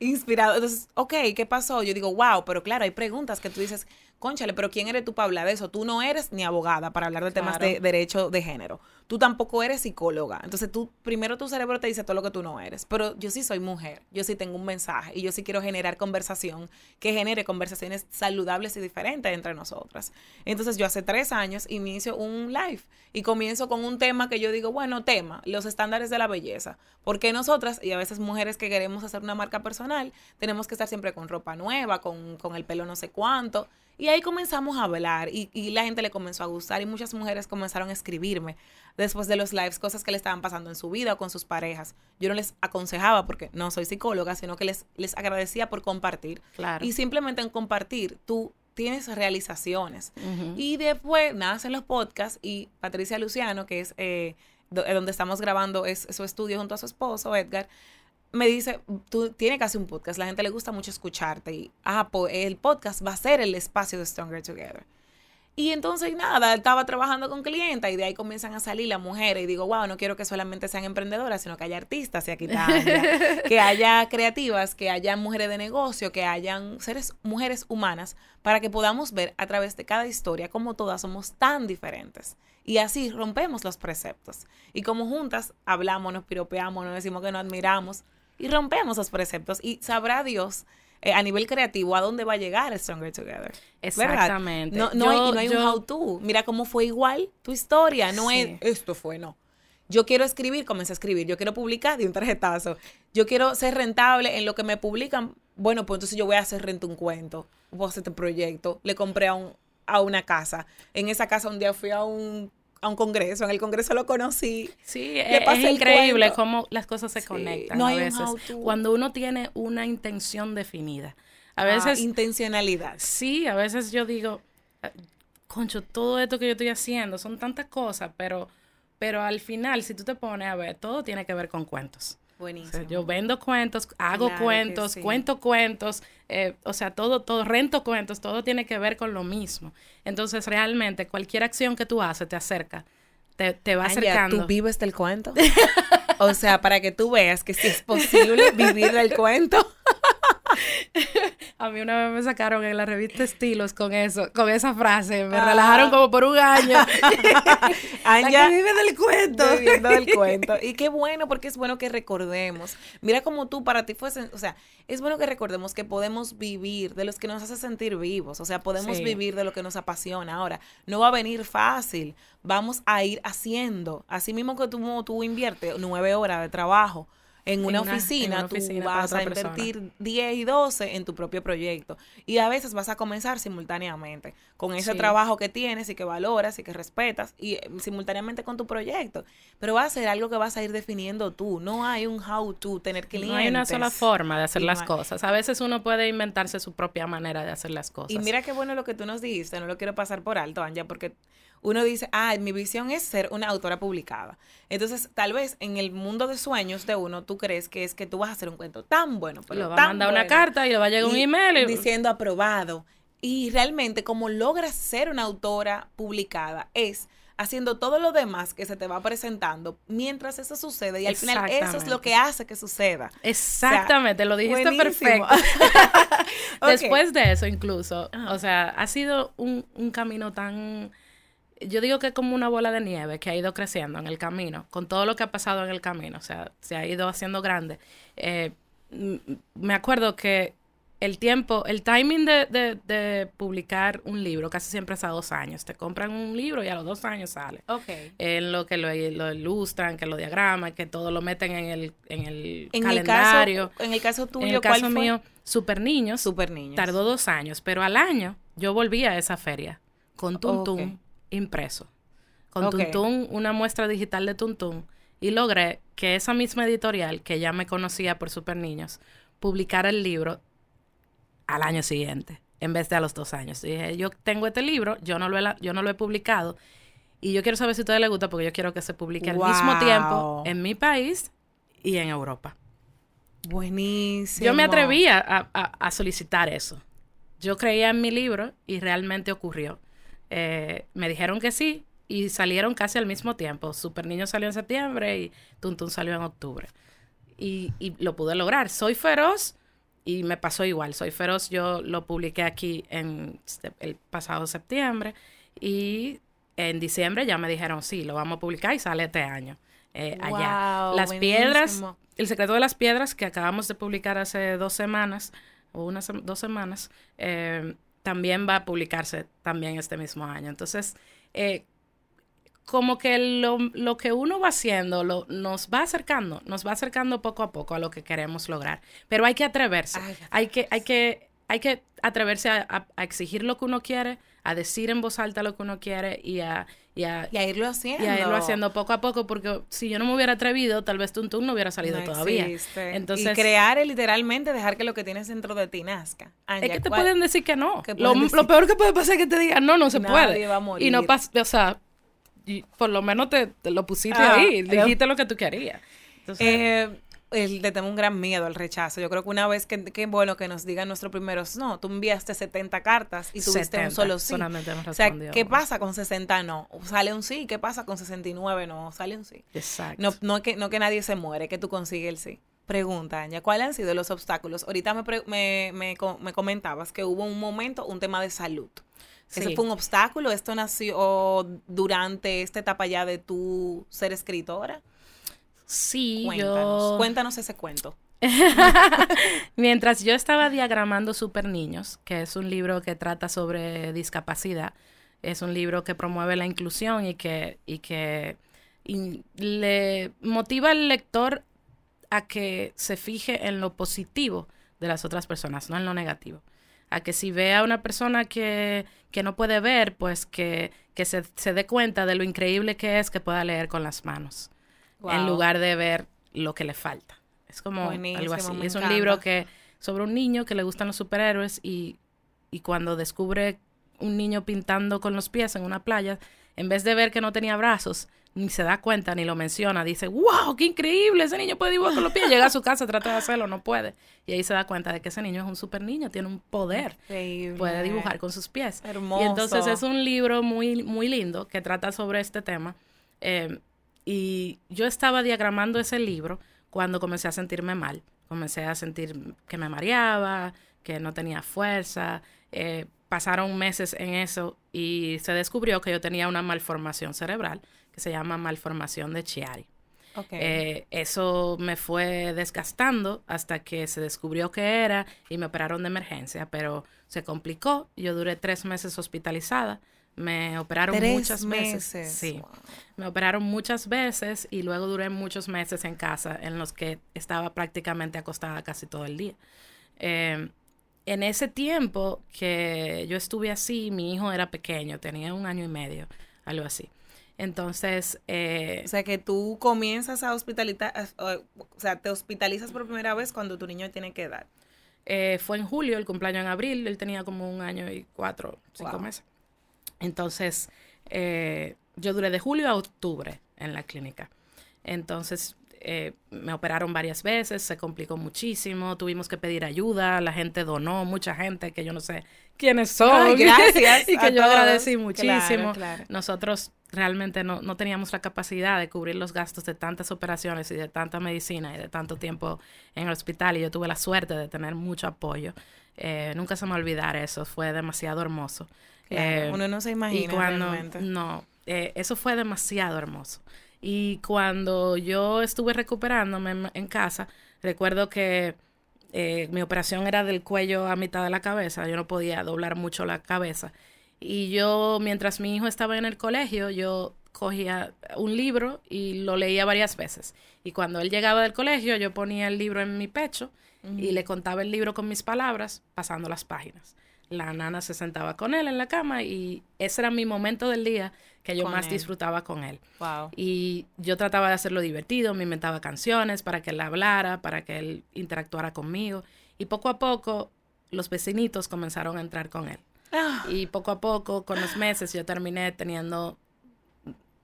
Inspirado. Entonces, ok, ¿qué pasó? Yo digo, wow, pero claro, hay preguntas que tú dices, conchale, pero ¿quién eres tú para hablar de eso? Tú no eres ni abogada para hablar de temas de derecho de género. Tú tampoco eres psicóloga. Entonces, tú, primero tu cerebro te dice todo lo que tú no eres. Pero yo sí soy mujer. Yo sí tengo un mensaje. Y yo sí quiero generar conversación que genere conversaciones saludables y diferentes entre nosotras. Entonces, yo hace tres años inicio un live y comienzo con un tema que yo digo, bueno, tema, los estándares de la belleza. Porque nosotras, y a veces mujeres que queremos hacer una marca personal, tenemos que estar siempre con ropa nueva, con, con el pelo no sé cuánto. Y ahí comenzamos a hablar y, y, la gente le comenzó a gustar y muchas mujeres comenzaron a escribirme después de los lives cosas que le estaban pasando en su vida o con sus parejas. Yo no les aconsejaba porque no soy psicóloga, sino que les, les agradecía por compartir. Claro. Y simplemente en compartir, tú tienes realizaciones. Y después nacen los podcasts y Patricia Luciano, que es eh, eh, donde estamos grabando es, su estudio junto a su esposo, Edgar, me dice, tú tienes que hacer un podcast, la gente le gusta mucho escucharte y, ah, pues el podcast va a ser el espacio de Stronger Together. Y entonces nada, estaba trabajando con clientes y de ahí comienzan a salir las mujeres y digo, wow, no quiero que solamente sean emprendedoras, sino que haya artistas y aquí que haya creativas, que haya mujeres de negocio, que hayan seres, mujeres humanas, para que podamos ver a través de cada historia cómo todas somos tan diferentes. Y así rompemos los preceptos. Y como juntas hablamos, nos piropeamos, nos decimos que nos admiramos, y rompemos los preceptos y sabrá Dios eh, a nivel creativo a dónde va a llegar Stronger Together. Exactamente. No, no, hay, no hay un how to. Mira cómo fue igual tu historia. No es esto fue, no. Yo quiero escribir, comencé a escribir. Yo quiero publicar de un tarjetazo. Yo quiero ser rentable en lo que me publican bueno, pues entonces yo voy a hacer rento un cuento, voy a hacer este proyecto. Le compré a, un, a una casa. En esa casa un día fui a un a un congreso, en el congreso lo conocí. Sí, es, increíble cómo las cosas se conectan no a veces. Cuando uno tiene una intención definida. A ah, veces... intencionalidad. Sí, a veces yo digo, ah, concho, todo esto que yo estoy haciendo son tantas cosas, pero, pero al final, si tú te pones a ver, todo tiene que ver con cuentos. Buenísimo. yo vendo cuentos, hago cuentos, cuento cuentos, eh, o sea, todo, todo, rento cuentos, todo tiene que ver con lo mismo. Entonces, realmente, cualquier acción que tú haces te acerca, te, te va acercando. ¿Tú vives del cuento? o sea, para que tú veas que si es posible vivir del cuento. A mí una vez me sacaron en la revista Estilos con eso, con esa frase. Me ah. relajaron como por un año. Anja vive del cuento. Viviendo del cuento. Y qué bueno, porque es bueno que recordemos. Mira como tú para ti fuese, o sea, es bueno que recordemos que podemos vivir de los que nos hace sentir vivos. O sea, podemos vivir de lo que nos apasiona. Ahora, no va a venir fácil. Vamos a ir haciendo. Así mismo que tú, tú inviertes nueve horas de trabajo en una, oficina, tú vas a invertir 10 y 12 en tu propio proyecto. Y a veces vas a comenzar simultáneamente con ese trabajo que tienes y que valoras y que respetas y eh, simultáneamente con tu proyecto. Pero va a ser algo que vas a ir definiendo tú. No hay un how to, tener clientes. No hay una sola forma de hacer las cosas. A veces uno puede inventarse su propia manera de hacer las cosas. Y mira qué bueno lo que tú nos dijiste. No lo quiero pasar por alto, Anja, porque uno dice, ah, mi visión es ser una autora publicada. Entonces, tal vez en el mundo de sueños de uno, tú crees que es que tú vas a hacer un cuento tan bueno. Pero lo va a mandar una carta y le va a llegar un email. Diciendo aprobado. Y realmente, como logras ser una autora publicada, es haciendo todo lo demás que se te va presentando mientras eso sucede y al final eso es lo que hace que suceda. Exactamente, lo dijiste perfecto. Después de eso incluso, o sea, ha sido un, un camino tan yo digo que es como una bola de nieve que ha ido creciendo en el camino, con todo lo que ha pasado en el camino, o sea, se ha ido haciendo grande. Eh, me acuerdo que el tiempo, el timing de, de, publicar un libro casi siempre es a dos años. Te compran un libro y a los dos años sale. Ok. En lo que lo, ilustran, que lo diagraman, que todo lo meten en el, en el calendario. en el caso tuyo, en el caso mío, Super Niños. Super Niños. Tardó dos años, pero al año yo volví a esa feria con Tuntum impreso. Con Tuntún, una muestra digital de Tuntún, y logré que esa misma editorial, que ya me conocía por Super Niños, publicara el libro al año siguiente, en vez de a los dos años. dije, yo tengo este libro, yo no lo he, yo no lo he publicado, y yo quiero saber si a ustedes les gusta, porque yo quiero que se publique al mismo tiempo en mi país y en Europa. Buenísimo. Yo me atreví a, a solicitar eso. Yo creía en mi libro y realmente ocurrió. Eh, me dijeron que sí y salieron casi al mismo tiempo. Super Niño salió en septiembre y Tuntun salió en octubre. Y, lo pude lograr. Soy feroz y me pasó igual. Soy feroz, yo lo publiqué aquí en el pasado septiembre y en diciembre ya me dijeron, sí, lo vamos a publicar y sale este año. Eh, allá. Las piedras, el secreto de las piedras que acabamos de publicar hace dos semanas o unas dos semanas, eh, también va a publicarse también este mismo año. Entonces, eh, como que lo, lo, que uno va haciendo lo, nos va acercando, nos va acercando poco a poco a lo que queremos lograr. Pero hay que atreverse, hay que, hay que, hay que atreverse a, exigir lo que uno quiere, a decir en voz alta lo que uno quiere y a, y a, irlo haciendo. Y a irlo haciendo poco a poco, porque si yo no me hubiera atrevido, tal vez Tuntun no hubiera salido todavía. Entonces, y crear es literalmente dejar que lo que tienes dentro de ti nazca. es que te pueden decir que no. Lo, peor que puede pasar es que te digan, no, no se puede. Y no pasa, o sea, por lo menos te, lo pusiste ah, ahí, dijiste lo que tú querías. Entonces, eh, le tengo un gran miedo al rechazo. Yo creo que una vez que, que bueno que nos digan nuestros primeros no, tú enviaste 70 cartas y tuviste un solo sí. O sea, ¿qué pasa con 60 no? Sale un sí, ¿qué pasa con 69 no? Sale un sí. Exacto. No, no, que, no que nadie se muere, que tú consigues el sí. Pregunta, Anya, ¿cuáles han sido los obstáculos? Ahorita me, me, me, me comentabas que hubo un momento, un tema de salud. ¿Eso fue un obstáculo? ¿Esto nació durante esta etapa ya de tu ser escritora? Sí, Cuéntanos. Cuéntanos ese cuento. Mientras yo estaba diagramando Super Niños, que es un libro que trata sobre discapacidad, es un libro que promueve la inclusión y que, y que le motiva al lector a que se fije en lo positivo de las otras personas, no en lo negativo. A que si ve a una persona que, que no puede ver, pues que, que se, se, dé cuenta de lo increíble que es que pueda leer con las manos, en lugar de ver lo que le falta. Es como algo así. Es un libro que sobre un niño que le gustan los superhéroes y, y cuando descubre un niño pintando con los pies en una playa, en vez de ver que no tenía brazos, ni se da cuenta ni lo menciona, dice, wow, qué increíble, ese niño puede dibujar con los pies, llega a su casa, trata de hacerlo, no puede. Y ahí se da cuenta de que ese niño es un super niño, tiene un poder, puede dibujar con sus pies. Hermoso. Y entonces es un libro muy, muy lindo que trata sobre este tema. Eh, y yo estaba diagramando ese libro cuando comencé a sentirme mal. Comencé a sentir que me mareaba, que no tenía fuerza. Eh, pasaron meses en eso y se descubrió que yo tenía una malformación cerebral que se llama malformación de Chiari. Eh, eso me fue desgastando hasta que se descubrió que era y me operaron de emergencia, pero se complicó. Yo duré tres meses hospitalizada. Me operaron muchas veces. Sí. Me operaron muchas veces y luego duré muchos meses en casa en los que estaba prácticamente acostada casi todo el día. Eh, en ese tiempo que yo estuve así, mi hijo era pequeño, tenía un año y medio, algo así. Entonces... Eh, o sea, que tú comienzas a hospitalizar, o sea, te hospitalizas por primera vez cuando tu niño tiene que edad. Eh, fue en julio, el cumpleaños en abril, él tenía como un año y cuatro, cinco meses. Entonces, eh, yo duré de julio a octubre en la clínica. Entonces, eh, me operaron varias veces, se complicó muchísimo, tuvimos que pedir ayuda, la gente donó, mucha gente que yo no sé quiénes son. gracias. y que yo agradecí muchísimo. Nosotros realmente no, no, teníamos la capacidad de cubrir los gastos de tantas operaciones y de tanta medicina y de tanto tiempo en el hospital y yo tuve la suerte de tener mucho apoyo. Eh, nunca se me olvidar eso, fue demasiado hermoso. Eh, uno no se imagina. realmente. No, eso fue demasiado hermoso. Y cuando yo estuve recuperándome en casa, recuerdo que eh, mi operación era del cuello a mitad de la cabeza, yo no podía doblar mucho la cabeza. Y yo, mientras mi hijo estaba en el colegio, yo cogía un libro y lo leía varias veces. Y cuando él llegaba del colegio, yo ponía el libro en mi pecho y le contaba el libro con mis palabras, pasando las páginas. La nana se sentaba con él en la cama y ese era mi momento del día que yo más disfrutaba con él. Y yo trataba de hacerlo divertido, me inventaba canciones para que él hablara, para que él interactuara conmigo. Y poco a poco los vecinitos comenzaron a entrar con él. Ah. Y poco a poco, con los meses, yo terminé teniendo,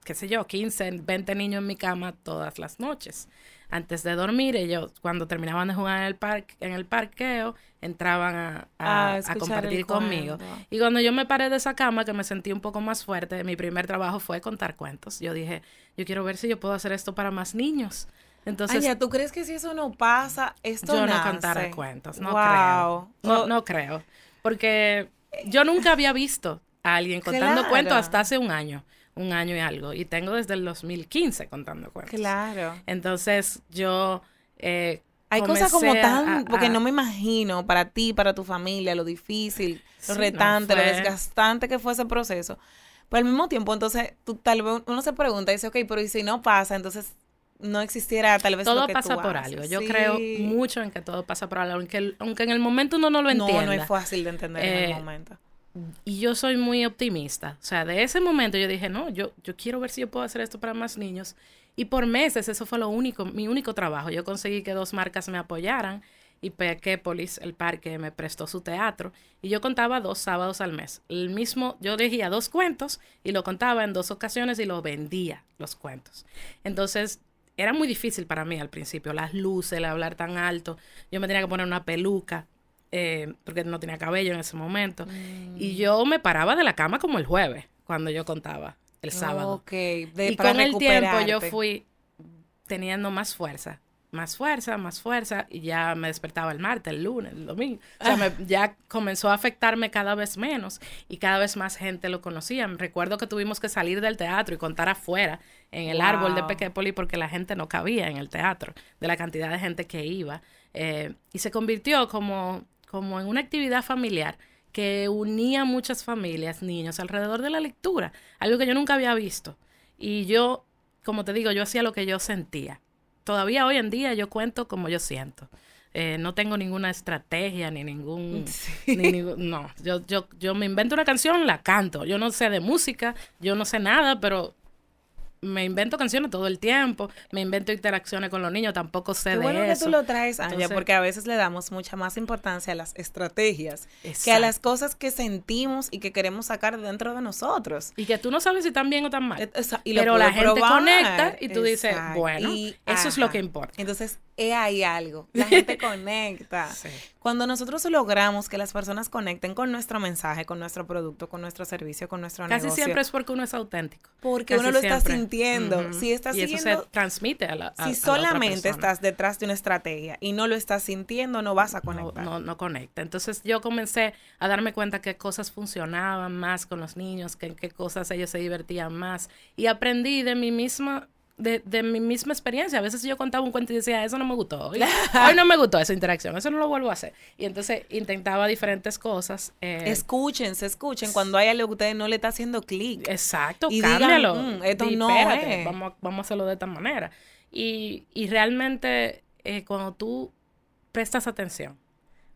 qué sé yo, 15, 20 niños en mi cama todas las noches antes de dormir, ellos cuando terminaban de jugar en el parque, en el parqueo, entraban a, a, compartir conmigo. Y cuando yo me paré de esa cama, que me sentí un poco más fuerte, mi primer trabajo fue contar cuentos. Yo dije, yo quiero ver si yo puedo hacer esto para más niños. Entonces, Ay, ¿tú crees que si eso no pasa, esto Yo no contaré cuentos, no creo. No, no creo. Porque yo nunca había visto a alguien contando cuentos hasta hace un año un año y algo. Y tengo desde el 2015 contando cuentos. Claro. Entonces yo... Eh, hay cosas como tan, porque no me imagino para ti, para tu familia, lo difícil, lo retante, lo desgastante que fue ese proceso. Pero al mismo tiempo, entonces, tú tal vez uno se pregunta y dice, ok, pero ¿y si no pasa? Entonces, no existiera tal vez todo lo que pasa por algo yo creo mucho en que todo pasa por algo aunque aunque en el momento uno no lo entienda no no es fácil de entender en el eh, momento y yo soy muy optimista. O sea, de ese momento yo dije, no, yo, yo quiero ver si yo puedo hacer esto para más niños. Y por meses eso fue lo único, mi único trabajo. Yo conseguí que dos marcas me apoyaran y Pequépolis, el parque, me prestó su teatro. Y yo contaba dos sábados al mes. El mismo, yo elegía dos cuentos y lo contaba en dos ocasiones y lo vendía, los cuentos. Entonces, era muy difícil para mí al principio, las luces, el hablar tan alto. Yo me tenía que poner una peluca eh, porque no tenía cabello en ese momento. Y mm. yo me paraba de la cama como el jueves, cuando yo contaba, el sábado. y con el tiempo yo fui teniendo más fuerza, más fuerza, más fuerza, y ya me despertaba el martes, el lunes, el domingo. O sea, ah. ya comenzó a afectarme cada vez menos y cada vez más gente lo conocía. Recuerdo que tuvimos que salir del teatro y contar afuera en el árbol de Pequépoli porque la gente no cabía en el teatro, de la cantidad de gente que iba. Eh, y se convirtió como como en una actividad familiar que unía muchas familias, niños, alrededor de la lectura, algo que yo nunca había visto. Y yo, como te digo, yo hacía lo que yo sentía. Todavía hoy en día yo cuento como yo siento. Eh, no tengo ninguna estrategia ni ningún, ni ningún, no, yo, yo, yo me invento una canción, la canto. Yo no sé de música, yo no sé nada, pero me invento canciones todo el tiempo, me invento interacciones con los niños, tampoco sé Qué de bueno que tú lo traes, Anja, porque a veces le damos mucha más importancia a las estrategias que a las cosas que sentimos y que queremos sacar dentro de nosotros. Y que tú no sabes si están bien o están mal. Pero la gente conecta y tú dices, bueno, eso es lo que importa. Entonces, hay algo. La gente conecta. Cuando nosotros logramos que las personas conecten con nuestro mensaje, con nuestro producto, con nuestro servicio, con nuestro negocio. Casi siempre es porque uno es auténtico. Porque uno lo está sintiendo. Si estás y eso se transmite a la Si solamente estás detrás de una estrategia y no lo estás sintiendo, no vas a conectar. No, no, conecta. Entonces yo comencé a darme cuenta que cosas funcionaban más con los niños, que qué cosas ellos se divertían más. Y aprendí de mí misma de, de, mi misma experiencia. A veces yo contaba un cuento y decía, eso no me gustó. Hoy, no me gustó esa interacción, eso no lo vuelvo a hacer. Y entonces intentaba diferentes cosas. Eh, escuchen, se escuchen cuando hay algo que ustedes no le está haciendo clic. Exacto, y cámbialo. Mm, esto no vamos, vamos a hacerlo de esta manera. Y, y realmente eh, cuando tú prestas atención,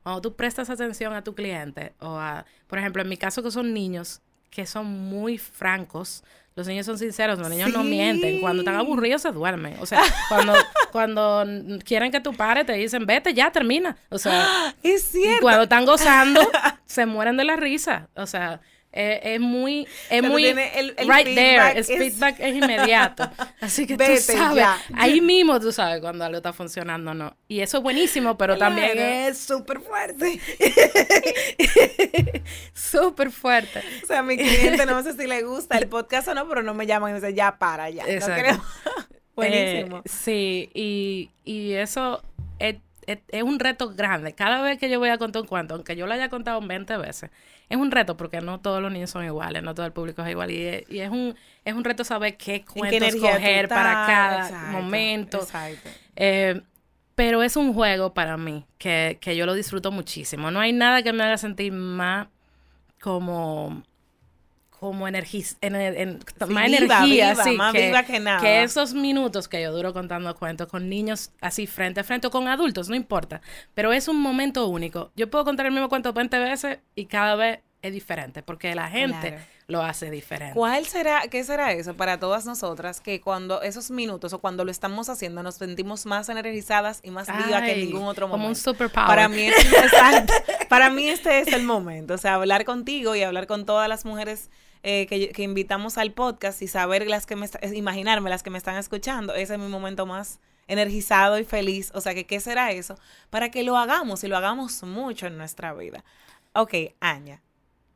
cuando tú prestas atención a tu cliente o a, por ejemplo, en mi caso que son niños que son muy francos, los niños son sinceros, los niños no mienten. Cuando están aburridos se duermen. O sea, cuando, cuando quieren que tú pares, te dicen, vete, ya termina. O sea, es cierto. cuando están gozando, se mueren de la risa. O sea, eh, es muy, es muy el, right there, el feedback es inmediato. Así que tú sabes, ahí mismo tú sabes cuando algo está funcionando o no. Y eso es buenísimo, pero también es súper fuerte. súper fuerte. O sea, a mi cliente no sé si le gusta el podcast o no, pero no me llaman y me dicen, ya para, ya. Exacto. buenísimo. Eh, sí, y, y eso es es, un reto grande. Cada vez que yo voy a contar un cuento, aunque yo lo haya contado 20 veces, es un reto porque no todos los niños son iguales, no todo el público es igual. Y es, y es un, es un reto saber qué cuento escoger para cada momento. Eh, pero es un juego para mí que, que yo lo disfruto muchísimo. No hay nada que me haga sentir más como como energía, en, más energía, más que, viva que nada. Que esos minutos que yo duro contando cuentos con niños así frente a frente o con adultos, no importa. Pero es un momento único. Yo puedo contar el mismo cuento 20 veces y cada vez es diferente, porque la gente lo hace diferente. ¿Cuál será, qué será eso para todas nosotras que cuando esos minutos o cuando lo estamos haciendo nos sentimos más energizadas y más vivas que en ningún otro momento? Como un superpower. Para mí, es, para mí este es el momento, o sea, hablar contigo y hablar con todas las mujeres eh, que, invitamos al podcast y saber las que me imaginarme las que me están escuchando, ese es mi momento más energizado y feliz. O sea, que qué será eso para que lo hagamos y lo hagamos mucho en nuestra vida. Ok, Anya,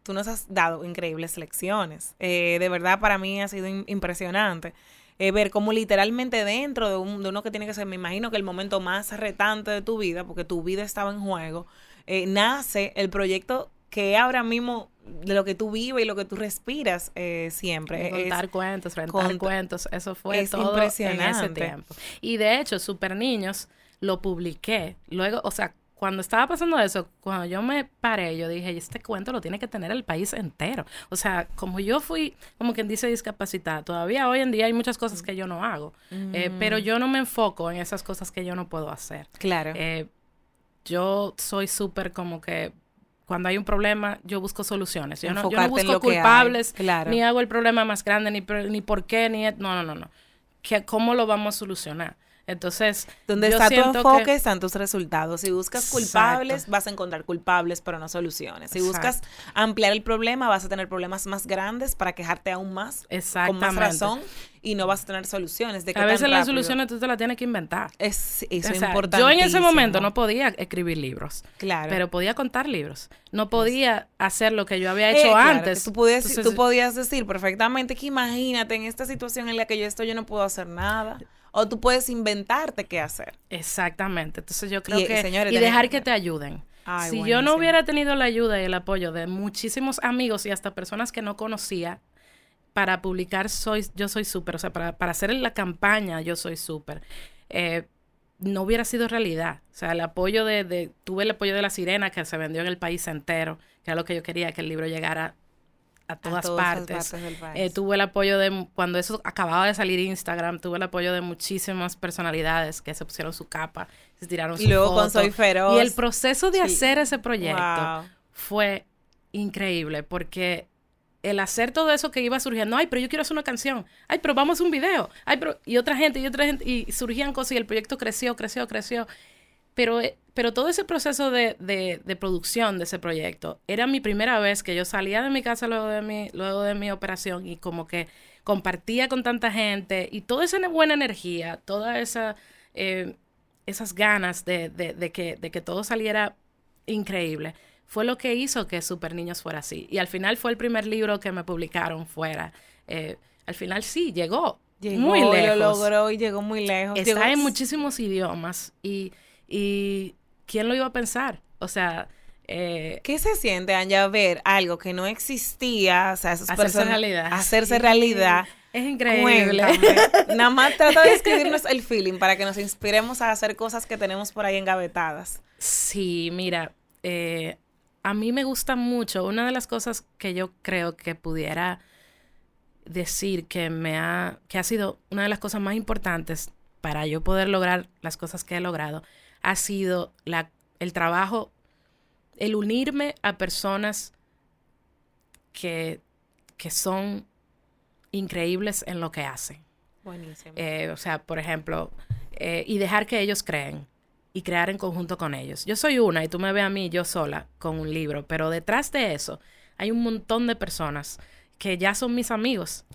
tú nos has dado increíbles lecciones. Eh, de verdad, para mí ha sido impresionante. Eh, ver cómo literalmente dentro de, un, de, uno que tiene que ser, me imagino que el momento más retante de tu vida, porque tu vida estaba en juego, nace el proyecto que ahora mismo de lo que tú vives y lo que tú respiras eh, siempre. contar cuentos, rentar cuentos, eso fue todo impresionante. en ese tiempo. Y de hecho, Super Niños lo publiqué. Luego, o sea, cuando estaba pasando eso, cuando yo me paré, yo dije, este cuento lo tiene que tener el país entero. O sea, como yo fui, como quien dice, discapacitada, todavía hoy en día hay muchas cosas que yo no hago, eh, mm. pero yo no me enfoco en esas cosas que yo no puedo hacer. Claro. Eh, yo soy súper como que cuando hay un problema, yo busco soluciones. Yo, no, busco culpables, ni hago el problema más grande, ni, ni por qué, ni... No, no, no, no. Que, ¿Cómo lo vamos a solucionar? Entonces, donde está tu enfoque están tus resultados. Si buscas culpables, vas a encontrar culpables, pero no soluciones. Si buscas ampliar el problema, vas a tener problemas más grandes para quejarte aún más, con más razón, y no vas a tener soluciones. De a veces las soluciones tú te las tienes que inventar. Es, eso es importante. Yo en ese momento no podía escribir libros, claro. pero podía contar libros. No podía hacer lo que yo había hecho eh, antes. tú, podías, tú podías decir perfectamente que imagínate en esta situación en la que yo estoy, yo no puedo hacer nada o tú puedes inventarte qué hacer. Exactamente. Entonces yo creo que y dejar que te ayuden. si yo no hubiera tenido la ayuda y el apoyo de muchísimos amigos y hasta personas que no conocía para publicar soy yo soy súper, o sea, para, hacer la campaña yo soy súper, eh, no hubiera sido realidad. O sea, el apoyo de, de, tuve el apoyo de la sirena que se vendió en el país entero, que era lo que yo quería, que el libro llegara a todas, partes. Eh, tuve el apoyo de, cuando eso acababa de salir Instagram, tuve el apoyo de muchísimas personalidades que se pusieron su capa, se tiraron su Y luego con Soy Feroz. Y el proceso de hacer ese proyecto fue increíble porque el hacer todo eso que iba surgiendo, ay, pero yo quiero hacer una canción, ay, pero vamos a un video, ay, pero, y otra gente, y otra gente, y surgían cosas y el proyecto creció, creció, creció. Pero, eh, pero todo ese proceso de, de, producción de ese proyecto era mi primera vez que yo salía de mi casa luego de mi, luego de mi operación y como que compartía con tanta gente y toda esa buena energía, toda esa, eh, esas ganas de, de, que, de que todo saliera increíble, fue lo que hizo que Super Niños fuera así. Y al final fue el primer libro que me publicaron fuera. Eh, al final sí, llegó, muy lejos. Lo logró y llegó muy lejos. Está en muchísimos idiomas y y ¿quién lo iba a pensar? O sea... Eh, ¿Qué se siente, Anja, ver algo que no existía? O sea, esas hacerse realidad. Hacerse realidad. Es increíble. Nada más trata de escribirnos el feeling para que nos inspiremos a hacer cosas que tenemos por ahí engavetadas. Sí, mira, eh, a mí me gusta mucho. Una de las cosas que yo creo que pudiera decir que me ha, que ha sido una de las cosas más importantes para yo poder lograr las cosas que he logrado, ha sido la, el trabajo, el unirme a personas que, que son increíbles en lo que hacen. Buenísimo. Eh, o sea, por ejemplo, eh, y dejar que ellos creen y crear en conjunto con ellos. Yo soy una y tú me ves a mí yo sola con un libro, pero detrás de eso hay un montón de personas que ya son mis amigos.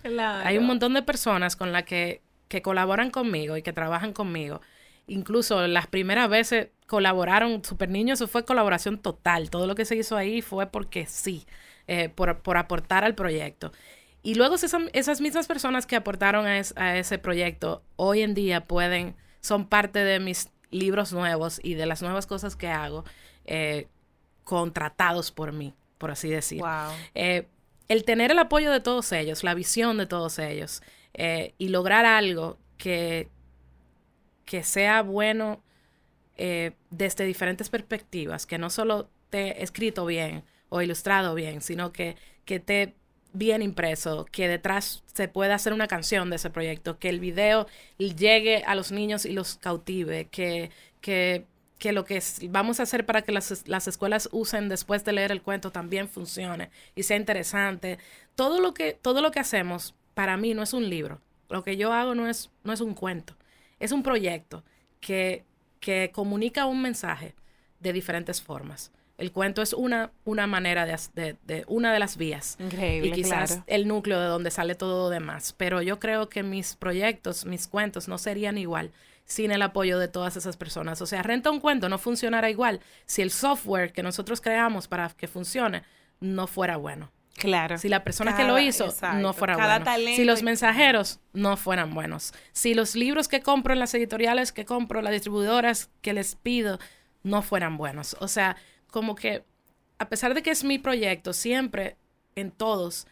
Hay un montón de personas con las que, que colaboran conmigo y que trabajan conmigo incluso las primeras veces colaboraron, Super Niños, eso fue colaboración total. Todo lo que se hizo ahí fue porque sí, eh, por, por, aportar al proyecto. Y luego esas, mismas personas que aportaron a, a, ese proyecto hoy en día pueden, son parte de mis libros nuevos y de las nuevas cosas que hago, eh, contratados por mí, por así decir. Wow. Eh, el tener el apoyo de todos ellos, la visión de todos ellos y lograr algo que, que sea bueno eh, desde diferentes perspectivas, que no solo te escrito bien o ilustrado bien, sino que, que te bien impreso, que detrás se pueda hacer una canción de ese proyecto, que el video llegue a los niños y los cautive, que, que, que lo que vamos a hacer para que las, las, escuelas usen después de leer el cuento también funcione y sea interesante. Todo lo que, todo lo que hacemos para mí no es un libro. Lo que yo hago no es, no es un cuento es un proyecto que, que comunica un mensaje de diferentes formas. El cuento es una, una manera de, de, una de las vías. Increíble. Y quizás el núcleo de donde sale todo lo demás. Pero yo creo que mis proyectos, mis cuentos no serían igual sin el apoyo de todas esas personas. O sea, renta un cuento no funcionará igual si el software que nosotros creamos para que funcione no fuera bueno. Claro. Si la persona que lo hizo no fuera bueno. Si los mensajeros no fueran buenos. Si los libros que compro en las editoriales que compro, las distribuidoras que les pido, no fueran buenos. O sea, como que a pesar de que es mi proyecto, siempre en todos,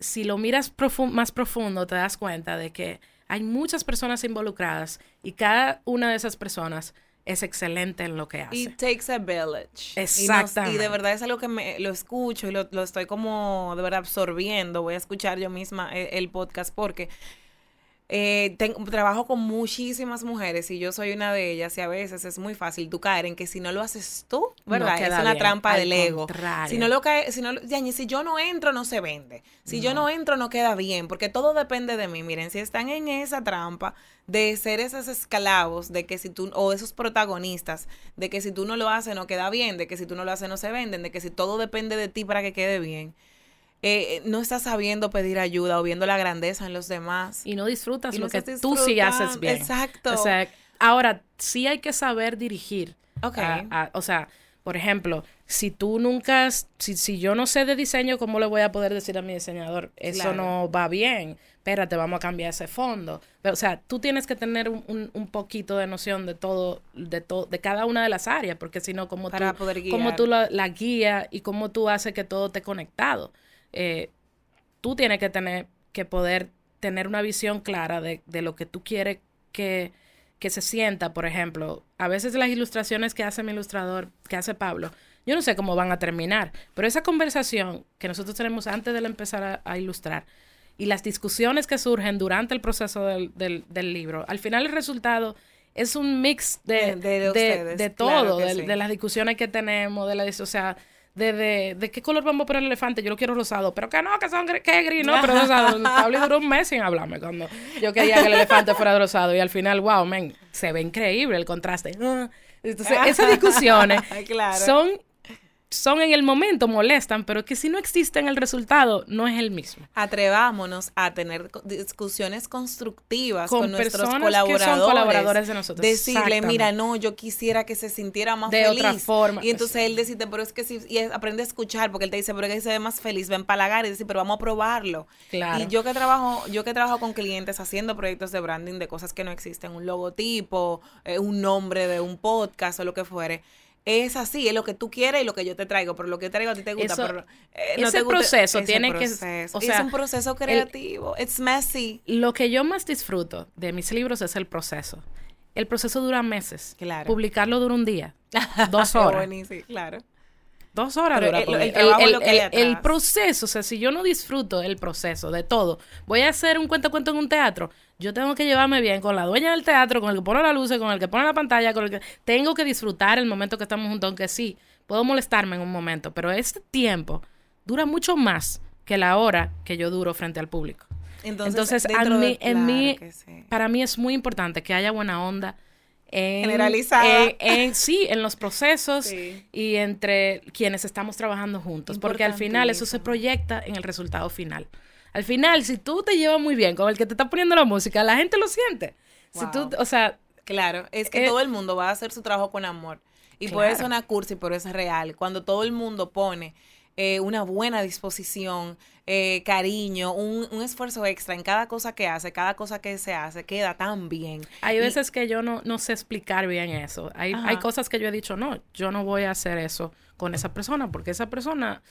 si lo miras más profundo, te das cuenta de que hay muchas personas involucradas y cada una de esas personas es excelente en lo que hace. It takes a village. Exactamente. Y, de verdad es algo que me, lo escucho y lo, lo, estoy como de verdad absorbiendo. Voy a escuchar yo misma el, el podcast porque eh, tengo, trabajo con muchísimas mujeres y yo soy una de ellas y a veces es muy fácil tú caer en que si no lo haces tú, ¿verdad? es una trampa del ego. Si no lo cae, si no, si yo no entro no se vende. Si yo no entro no queda bien, porque todo depende de mí. Miren, si están en esa trampa de ser esos esclavos, de que si tú, o esos protagonistas, de que si tú no lo haces no queda bien, de que si tú no lo haces no se venden, de que si todo depende de ti para que quede bien eh, no estás sabiendo pedir ayuda o viendo la grandeza en los demás. Y no disfrutas lo que tú sí haces bien. Exacto. O sea, ahora sí hay que saber dirigir. Ok. o sea, por ejemplo, si tú nunca, si, si yo no sé de diseño, ¿cómo le voy a poder decir a mi diseñador? Eso no va bien. Espérate, vamos a cambiar ese fondo. Pero, o sea, tú tienes que tener un, un, poquito de noción de todo, de todo, de cada una de las áreas, porque si no, como tú, como tú la, la guías y cómo tú haces que todo esté conectado. Eh, tú tienes que tener que poder tener una visión clara de, de lo que tú quieres que, que, se sienta, por ejemplo. A veces las ilustraciones que hace mi ilustrador, que hace Pablo, yo no sé cómo van a terminar, pero esa conversación que nosotros tenemos antes de empezar a, ilustrar y las discusiones que surgen durante el proceso del, del, libro, al final el resultado es un mix de, de, todo, de, las discusiones que tenemos, de la, o sea, de, de, qué color vamos a poner el elefante, yo lo quiero rosado, pero que no, que son que gris, no, pero rosado. Pablo duró un mes sin hablarme cuando yo quería que el elefante fuera rosado y al final, wow, men, se ve increíble el contraste. Ah, entonces, esas discusiones son son en el momento, molestan, pero que si no existen el resultado, no es el mismo. Atrevámonos a tener discusiones constructivas con, nuestros colaboradores. Que son colaboradores de nosotros. Decirle, mira, no, yo quisiera que se sintiera más de feliz. De otra forma. Y entonces él decide, pero es que si, y aprende a escuchar, porque él te dice, pero es que se ve más feliz, ven palagar y dice, pero vamos a probarlo. Claro. Y yo que trabajo, yo que trabajo con clientes haciendo proyectos de branding de cosas que no existen, un logotipo, eh, un nombre de un podcast o lo que fuere es así, es lo que tú quieres y lo que yo te traigo, pero lo que traigo a ti te gusta. pero, eh, ese proceso tiene que... O sea, es un proceso creativo, it's messy. Lo que yo más disfruto de mis libros es el proceso. El proceso dura meses. Claro. Publicarlo dura un día, dos horas. Buenísimo, claro. Dos horas dura. El, proceso, o sea, si yo no disfruto el proceso de todo, voy a hacer un cuento cuento en un teatro, yo tengo que llevarme bien con la dueña del teatro, con el que pone la luz, con el que pone la pantalla, con el que tengo que disfrutar el momento que estamos juntos, aunque sí, puedo molestarme en un momento, pero este tiempo dura mucho más que la hora que yo duro frente al público. Entonces, en mí, para mí es muy importante que haya buena onda, generalizada. En, sí, en los procesos y entre quienes estamos trabajando juntos, porque al final eso se proyecta en el resultado final. Al final, si tú te llevas muy bien con el que te está poniendo la música, la gente lo siente. Si tú, o sea, claro, es que eh, todo el mundo va a hacer su trabajo con amor. Y puede sonar cursi, pero es real. Cuando todo el mundo pone eh, una buena disposición, eh, cariño, un, un, esfuerzo extra en cada cosa que hace, cada cosa que se hace, queda tan bien. Hay veces que yo no, no sé explicar bien eso. Hay, hay cosas que yo he dicho, no, yo no voy a hacer eso con esa persona, porque esa persona,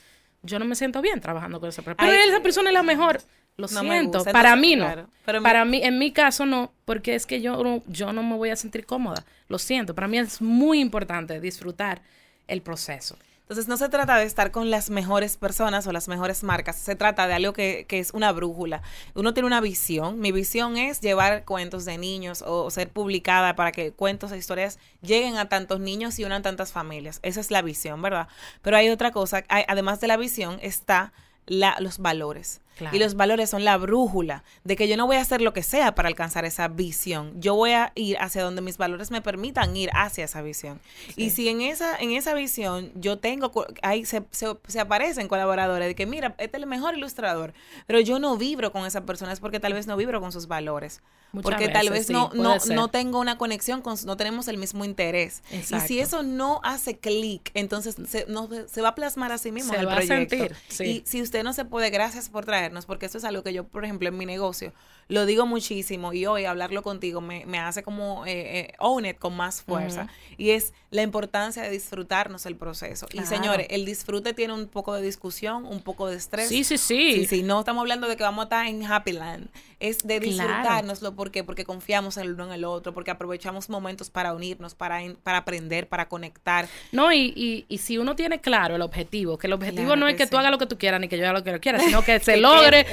yo no me siento bien trabajando con esa persona. Pero esa persona es la mejor. Lo siento, para mí no. para mí, en mi caso no, porque es que yo, yo no me voy a sentir cómoda. Lo siento, para mí es muy importante disfrutar el proceso. Entonces no se trata de estar con las mejores personas o las mejores marcas, se trata de algo que, que es una brújula. Uno tiene una visión, mi visión es llevar cuentos de niños o, ser publicada para que cuentos e historias lleguen a tantos niños y unan tantas familias. Esa es la visión, ¿verdad? Pero hay otra cosa, además de la visión está la, los valores. Y los valores son la brújula de que yo no voy a hacer lo que sea para alcanzar esa visión. Yo voy a ir hacia donde mis valores me permitan ir hacia esa visión. Y si en esa, en esa visión yo tengo, ahí se, se, aparecen colaboradores de que, mira, este es el mejor ilustrador, pero yo no vibro con esa persona, es porque tal vez no vibro con sus valores. porque tal vez no, no, no tengo una conexión, con, no tenemos el mismo interés. Y si eso no hace clic, entonces se, no, se va a plasmar a sí mismo en el proyecto. Y si usted no se puede, gracias por traer porque eso es algo que yo, por ejemplo, en mi negocio lo digo muchísimo y hoy hablarlo contigo me, me hace como eh, eh, own it con más fuerza. Y es la importancia de disfrutarnos el proceso. Y señores, el disfrute tiene un poco de discusión, un poco de estrés. Sí, sí, sí. Sí, no estamos hablando de que vamos a estar en Happy Land. Es de disfrutárnoslo. ¿Por qué? Porque confiamos el uno en el otro, porque aprovechamos momentos para unirnos, para, para aprender, para conectar. No, y, y, y si uno tiene claro el objetivo, que el objetivo no es que, tú hagas lo que tú quieras ni que yo haga lo que yo quiera, sino que se logre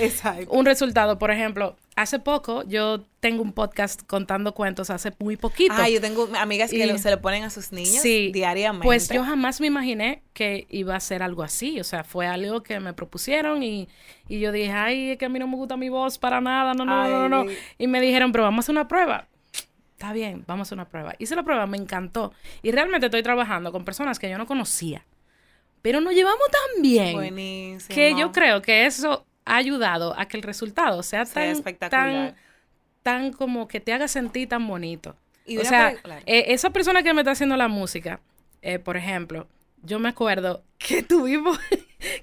un resultado. Por ejemplo, hace poco yo tengo un podcast contando cuentos hace muy poquito. Ah, yo tengo amigas que se lo ponen a sus niños sí, diariamente. Pues yo jamás me imaginé que iba a ser algo así. O sea, fue algo que me propusieron y, y yo dije, ay, es que a mí no me gusta mi voz para nada, no, no, no, no, no. Y me dijeron, pero vamos a hacer una prueba. Está bien, vamos a hacer una prueba. Hice la prueba, me encantó. Y realmente estoy trabajando con personas que yo no conocía. Pero nos llevamos tan bien. Buenísimo. Que yo creo que eso ha ayudado a que el resultado sea, tan, espectacular. Tan, como que te haga sentir tan bonito. o sea, eh, esa persona que me está haciendo la música, eh, por ejemplo, yo me acuerdo que tuvimos,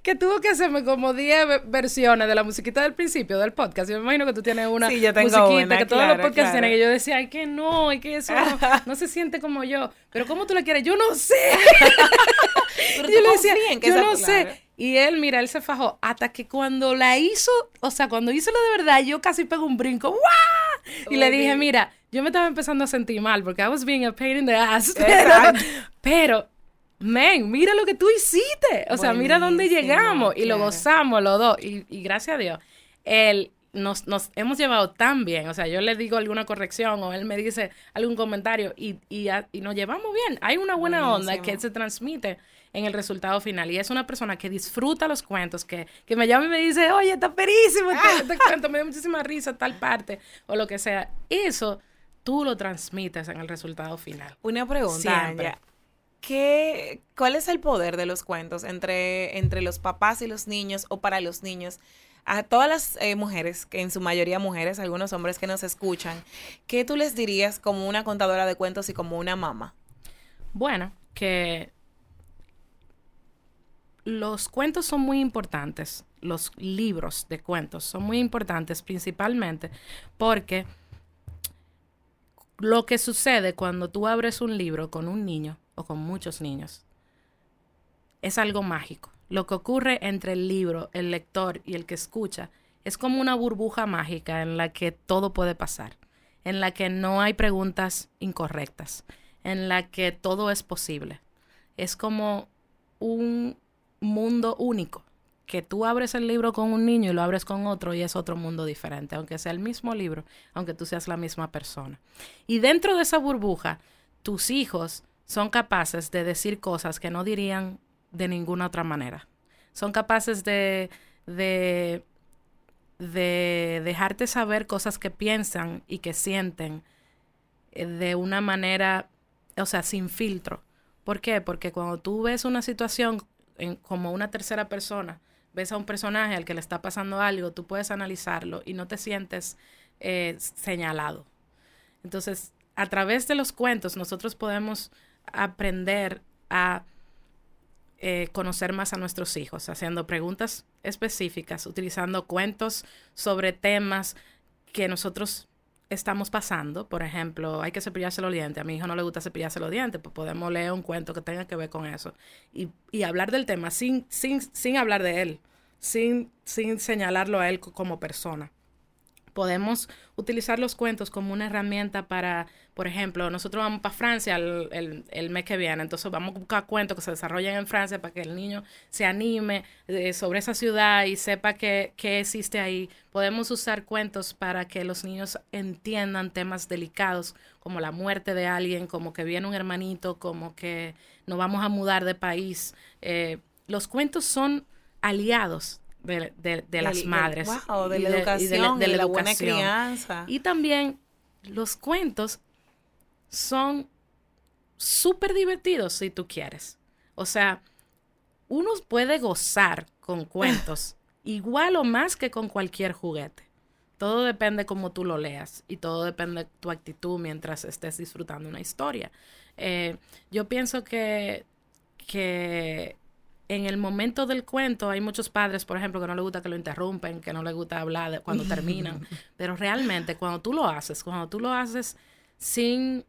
que tuvo que hacerme como 10 versiones de la musiquita del principio del podcast. Yo me imagino que tú tienes una sí, yo tengo musiquita que todos los podcasts tienen. Y yo decía, ay, que no, ay, que eso no, se siente como yo. Pero ¿cómo tú la quieres? Yo no sé. Pero yo le decía, que yo no sé. Y él, mira, él se fajó hasta que cuando la hizo, o sea, cuando hizo lo de verdad, yo casi pego un brinco. ¡Wah! Y le dije, mira, yo me estaba empezando a sentir mal porque I was being a pain in the ass. Pero, men, mira lo que tú hiciste. O sea, mira dónde llegamos. Y lo gozamos los dos. Y, y gracias a Dios, él nos, nos, hemos llevado tan bien. O sea, yo le digo alguna corrección o él me dice algún comentario y, y, y nos llevamos bien. Hay una buena onda que se transmite en el resultado final. Y es una persona que disfruta los cuentos, que, que me llama y me dice, oye, está perísimo este, este cuento, me dio muchísima risa tal parte, o lo que sea. Eso tú lo transmites en el resultado final. Una pregunta, ¿Qué, ¿Cuál es el poder de los cuentos entre, entre los papás y los niños o para los niños? A todas las eh, mujeres, que en su mayoría mujeres, algunos hombres que nos escuchan, ¿qué tú les dirías como una contadora de cuentos y como una mamá? Bueno, que los cuentos son muy importantes, los libros de cuentos son muy importantes principalmente porque lo que sucede cuando tú abres un libro con un niño o con muchos niños es algo mágico. Lo que ocurre entre el libro, el lector y el que escucha es como una burbuja mágica en la que todo puede pasar, en la que no hay preguntas incorrectas, en la que todo es posible. Es como un mundo único, que tú abres el libro con un niño y lo abres con otro y es otro mundo diferente, aunque sea el mismo libro, aunque tú seas la misma persona. Y dentro de esa burbuja, tus hijos son capaces de decir cosas que no dirían de ninguna otra manera. Son capaces de, de, de dejarte saber cosas que piensan y que sienten eh, de una manera, o sea, sin filtro. ¿Por qué? Porque cuando tú ves una situación como una tercera persona, ves a un personaje al que le está pasando algo, tú puedes analizarlo y no te sientes eh, señalado. Entonces, a través de los cuentos, nosotros podemos aprender a eh, conocer más a nuestros hijos, haciendo preguntas específicas, utilizando cuentos sobre temas que nosotros estamos pasando, por ejemplo, hay que cepillarse los dientes, a mi hijo no le gusta cepillarse los dientes, pues podemos leer un cuento que tenga que ver con eso y, y hablar del tema sin, sin, sin hablar de él, sin, sin señalarlo a él como persona podemos utilizar los cuentos como una herramienta para, por ejemplo, nosotros vamos para Francia el, el, mes que viene, entonces vamos a buscar cuentos que se desarrollen en Francia para que el niño se anime eh, sobre esa ciudad y sepa qué existe ahí. Podemos usar cuentos para que los niños entiendan temas delicados como la muerte de alguien, como que viene un hermanito, como que nos vamos a mudar de país. Eh, los cuentos son aliados de, de, las madres. de la educación, de, la, buena crianza. Y también los cuentos son súper divertidos si tú quieres. O sea, uno puede gozar con cuentos igual o más que con cualquier juguete. Todo depende cómo tú lo leas y todo depende de tu actitud mientras estés disfrutando una historia. Eh, yo pienso que, que en el momento del cuento hay muchos padres, por ejemplo, que no les gusta que lo interrumpen, que no les gusta hablar cuando terminan, pero realmente cuando tú lo haces, cuando tú lo haces sin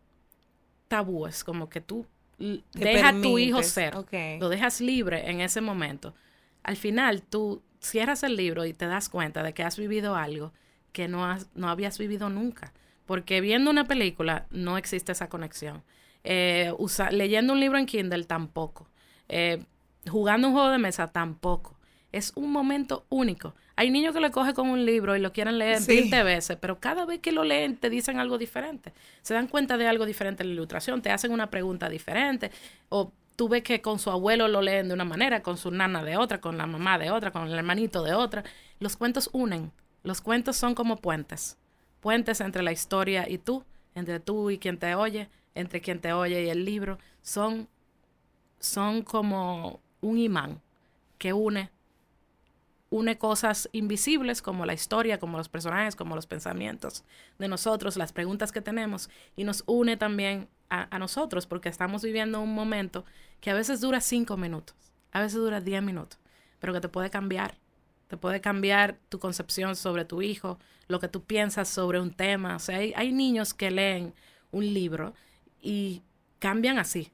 tabúes, como que tú dejas a tu hijo ser, lo dejas libre en ese momento, al final tú cierras el libro y te das cuenta de que has vivido algo que no, has, no habías vivido nunca, porque viendo una película no existe esa conexión. Eh, leyendo un libro en Kindle tampoco. Eh, jugando un juego de mesa tampoco. Es un momento único. Hay niños que lo cogen con un libro y lo quieren leer 20 veces, pero cada vez que lo leen te dicen algo diferente. Se dan cuenta de algo diferente en la ilustración, te hacen una pregunta diferente. O tú ves que con su abuelo lo leen de una manera, con su nana de otra, con la mamá de otra, con el hermanito de otra. Los cuentos unen. Los cuentos son como puentes. Puentes entre la historia y tú, entre tú y quien te oye, entre quien te oye y el libro. Son, son como un imán que une une cosas invisibles como la historia, como los personajes, como los pensamientos de nosotros, las preguntas que tenemos, y nos une también a, nosotros, porque estamos viviendo un momento que a veces dura cinco minutos, a veces dura diez minutos, pero que te puede cambiar, te puede cambiar tu concepción sobre tu hijo, lo que tú piensas sobre un tema. O sea, hay, hay niños que leen un libro y cambian así,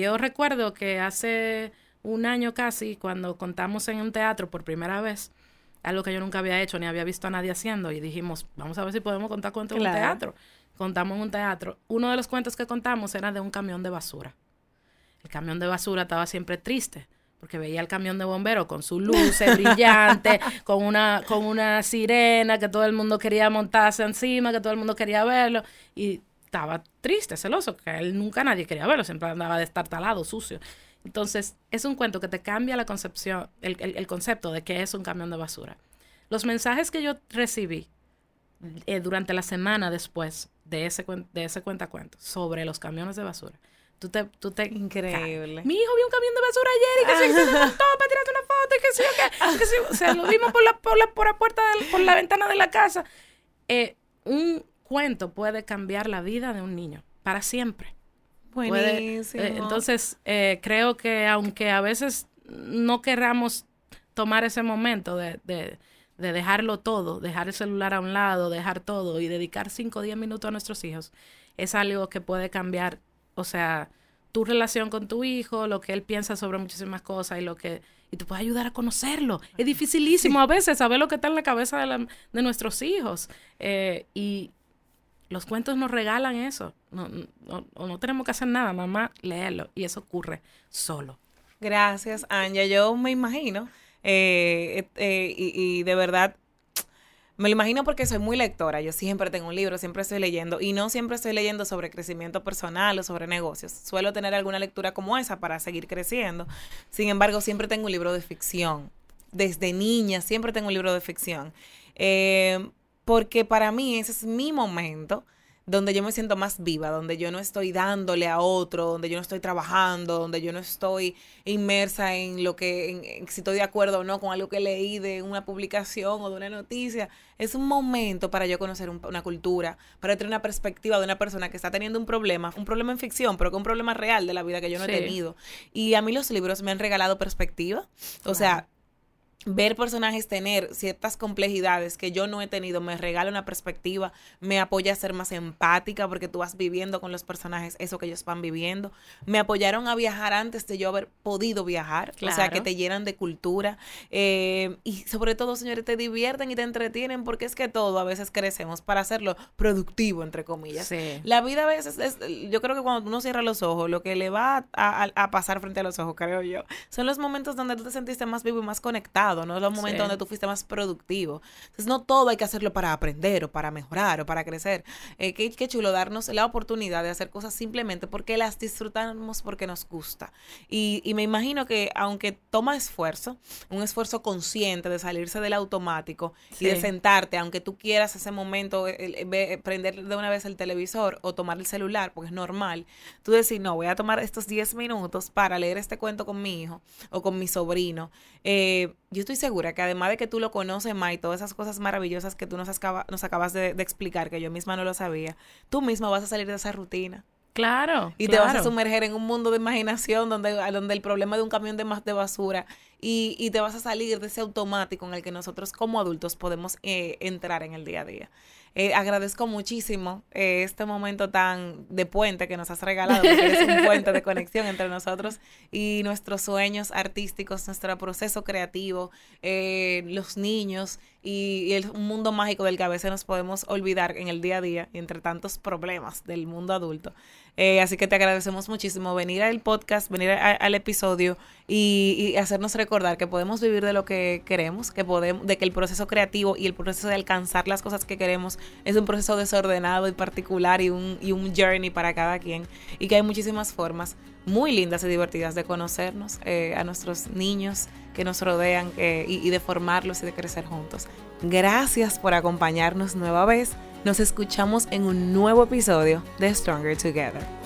yo recuerdo que hace un año casi, cuando contamos en un teatro por primera vez, algo que yo nunca había hecho ni había visto a nadie haciendo, y dijimos, vamos a ver si podemos contar cuentos en un teatro. Contamos en un teatro. Uno de los cuentos que contamos era de un camión de basura. el camión de basura estaba siempre triste porque veía el camión de bomberos con su luces brillante, con una, con una sirena que todo el mundo quería montarse encima, que todo el mundo quería verlo, y estaba triste, celoso, que él nunca nadie quería verlo, siempre andaba de estar talado, sucio. Entonces, es un cuento que te cambia la concepción, el, el, concepto de que es un camión de basura. Los mensajes que yo recibí eh, durante la semana después de ese, de ese cuentacuento sobre los camiones de basura, Tú te, tú te Increíble. Mi hijo vio un camión de basura ayer y que se, se levantó para tirarte una foto y que sí, que, que sí, o sea, lo vimos por la, por la, por la puerta, por la ventana de la casa. Eh, un cuento puede cambiar la vida de un niño para siempre. Buenísimo. Eh, entonces, eh, creo que aunque a veces no querramos tomar ese momento de, de, de, dejarlo todo, dejar el celular a un lado, dejar todo y dedicar 5 o 10 minutos a nuestros hijos, es algo que puede cambiar o sea, tu relación con tu hijo, lo que él piensa sobre muchísimas cosas y lo que y te puede ayudar a conocerlo. Es dificilísimo a veces saber lo que está en la cabeza de, de nuestros hijos. Eh, y los cuentos nos regalan eso. No, no, no, tenemos que hacer nada, mamá, léelo. Y eso ocurre solo. Gracias, Anja. Yo me imagino, eh, eh, y, y de verdad me lo imagino porque soy muy lectora. Yo siempre tengo un libro, siempre estoy leyendo. Y no siempre estoy leyendo sobre crecimiento personal o sobre negocios. Suelo tener alguna lectura como esa para seguir creciendo. Sin embargo, siempre tengo un libro de ficción. Desde niña siempre tengo un libro de ficción. Eh, porque para mí ese es mi momento donde yo me siento más viva, donde yo no estoy dándole a otro, donde yo no estoy trabajando, donde yo no estoy inmersa en lo que, en, si estoy de acuerdo o no con algo que leí de una publicación o de una noticia. Es un momento para yo conocer una cultura, para tener una perspectiva de una persona que está teniendo un problema, un problema en ficción, pero que es un problema real de la vida que yo no he tenido. Y a mí los libros me han regalado perspectiva. O sea, ver personajes tener ciertas complejidades que yo no he tenido me regala una perspectiva, me apoya a ser más empática porque tú vas viviendo con los personajes eso que ellos van viviendo. Me apoyaron a viajar antes de yo haber podido viajar, o sea, que te llenan de cultura. Eh, y sobre todo, señores, te divierten y te entretienen porque es que todo a veces crecemos para hacerlo productivo, entre comillas. La vida a veces es, yo creo que cuando uno cierra los ojos, lo que le va a, a pasar frente a los ojos, creo yo, son los momentos donde tú te sentiste más vivo y más conectado no es los momentos donde tú fuiste más productivo. Entonces, no todo hay que hacerlo para aprender o para mejorar o para crecer. Eh, qué, chulo darnos la oportunidad de hacer cosas simplemente porque las disfrutamos porque nos gusta. Y, y me imagino que aunque toma esfuerzo, un esfuerzo consciente de salirse del automático y de sentarte, aunque tú quieras ese momento, prender de una vez el televisor o tomar el celular, porque es normal, tú decir, no, voy a tomar estos 10 minutos para leer este cuento con mi hijo o con mi sobrino. Eh, yo estoy segura que además de que tú lo conoces más y todas esas cosas maravillosas que tú nos, nos acabas de, explicar, que yo misma no lo sabía, tú misma vas a salir de esa rutina. Claro. Y te vas a sumerger en un mundo de imaginación donde, donde el problema de un camión de más de basura y, y te vas a salir de ese automático en el que nosotros como adultos podemos eh, entrar en el día a día. Eh, agradezco muchísimo eh, este momento tan de puente que nos has regalado, porque es un puente de conexión entre nosotros y nuestros sueños artísticos, nuestro proceso creativo, eh, los niños y, el, un mundo mágico del que a veces nos podemos olvidar en el día a día, entre tantos problemas del mundo adulto. Así que te agradecemos muchísimo venir al podcast, venir al episodio y, hacernos recordar que podemos vivir de lo que queremos, que podemos, de que el proceso creativo y el proceso de alcanzar las cosas que queremos es un proceso desordenado y particular y un, y un journey para cada quien y que hay muchísimas formas muy lindas y divertidas de conocernos eh, a nuestros niños que nos rodean eh, y de formarlos y de crecer juntos. Gracias por acompañarnos nueva vez. Nos escuchamos en un nuevo episodio de Stronger Together.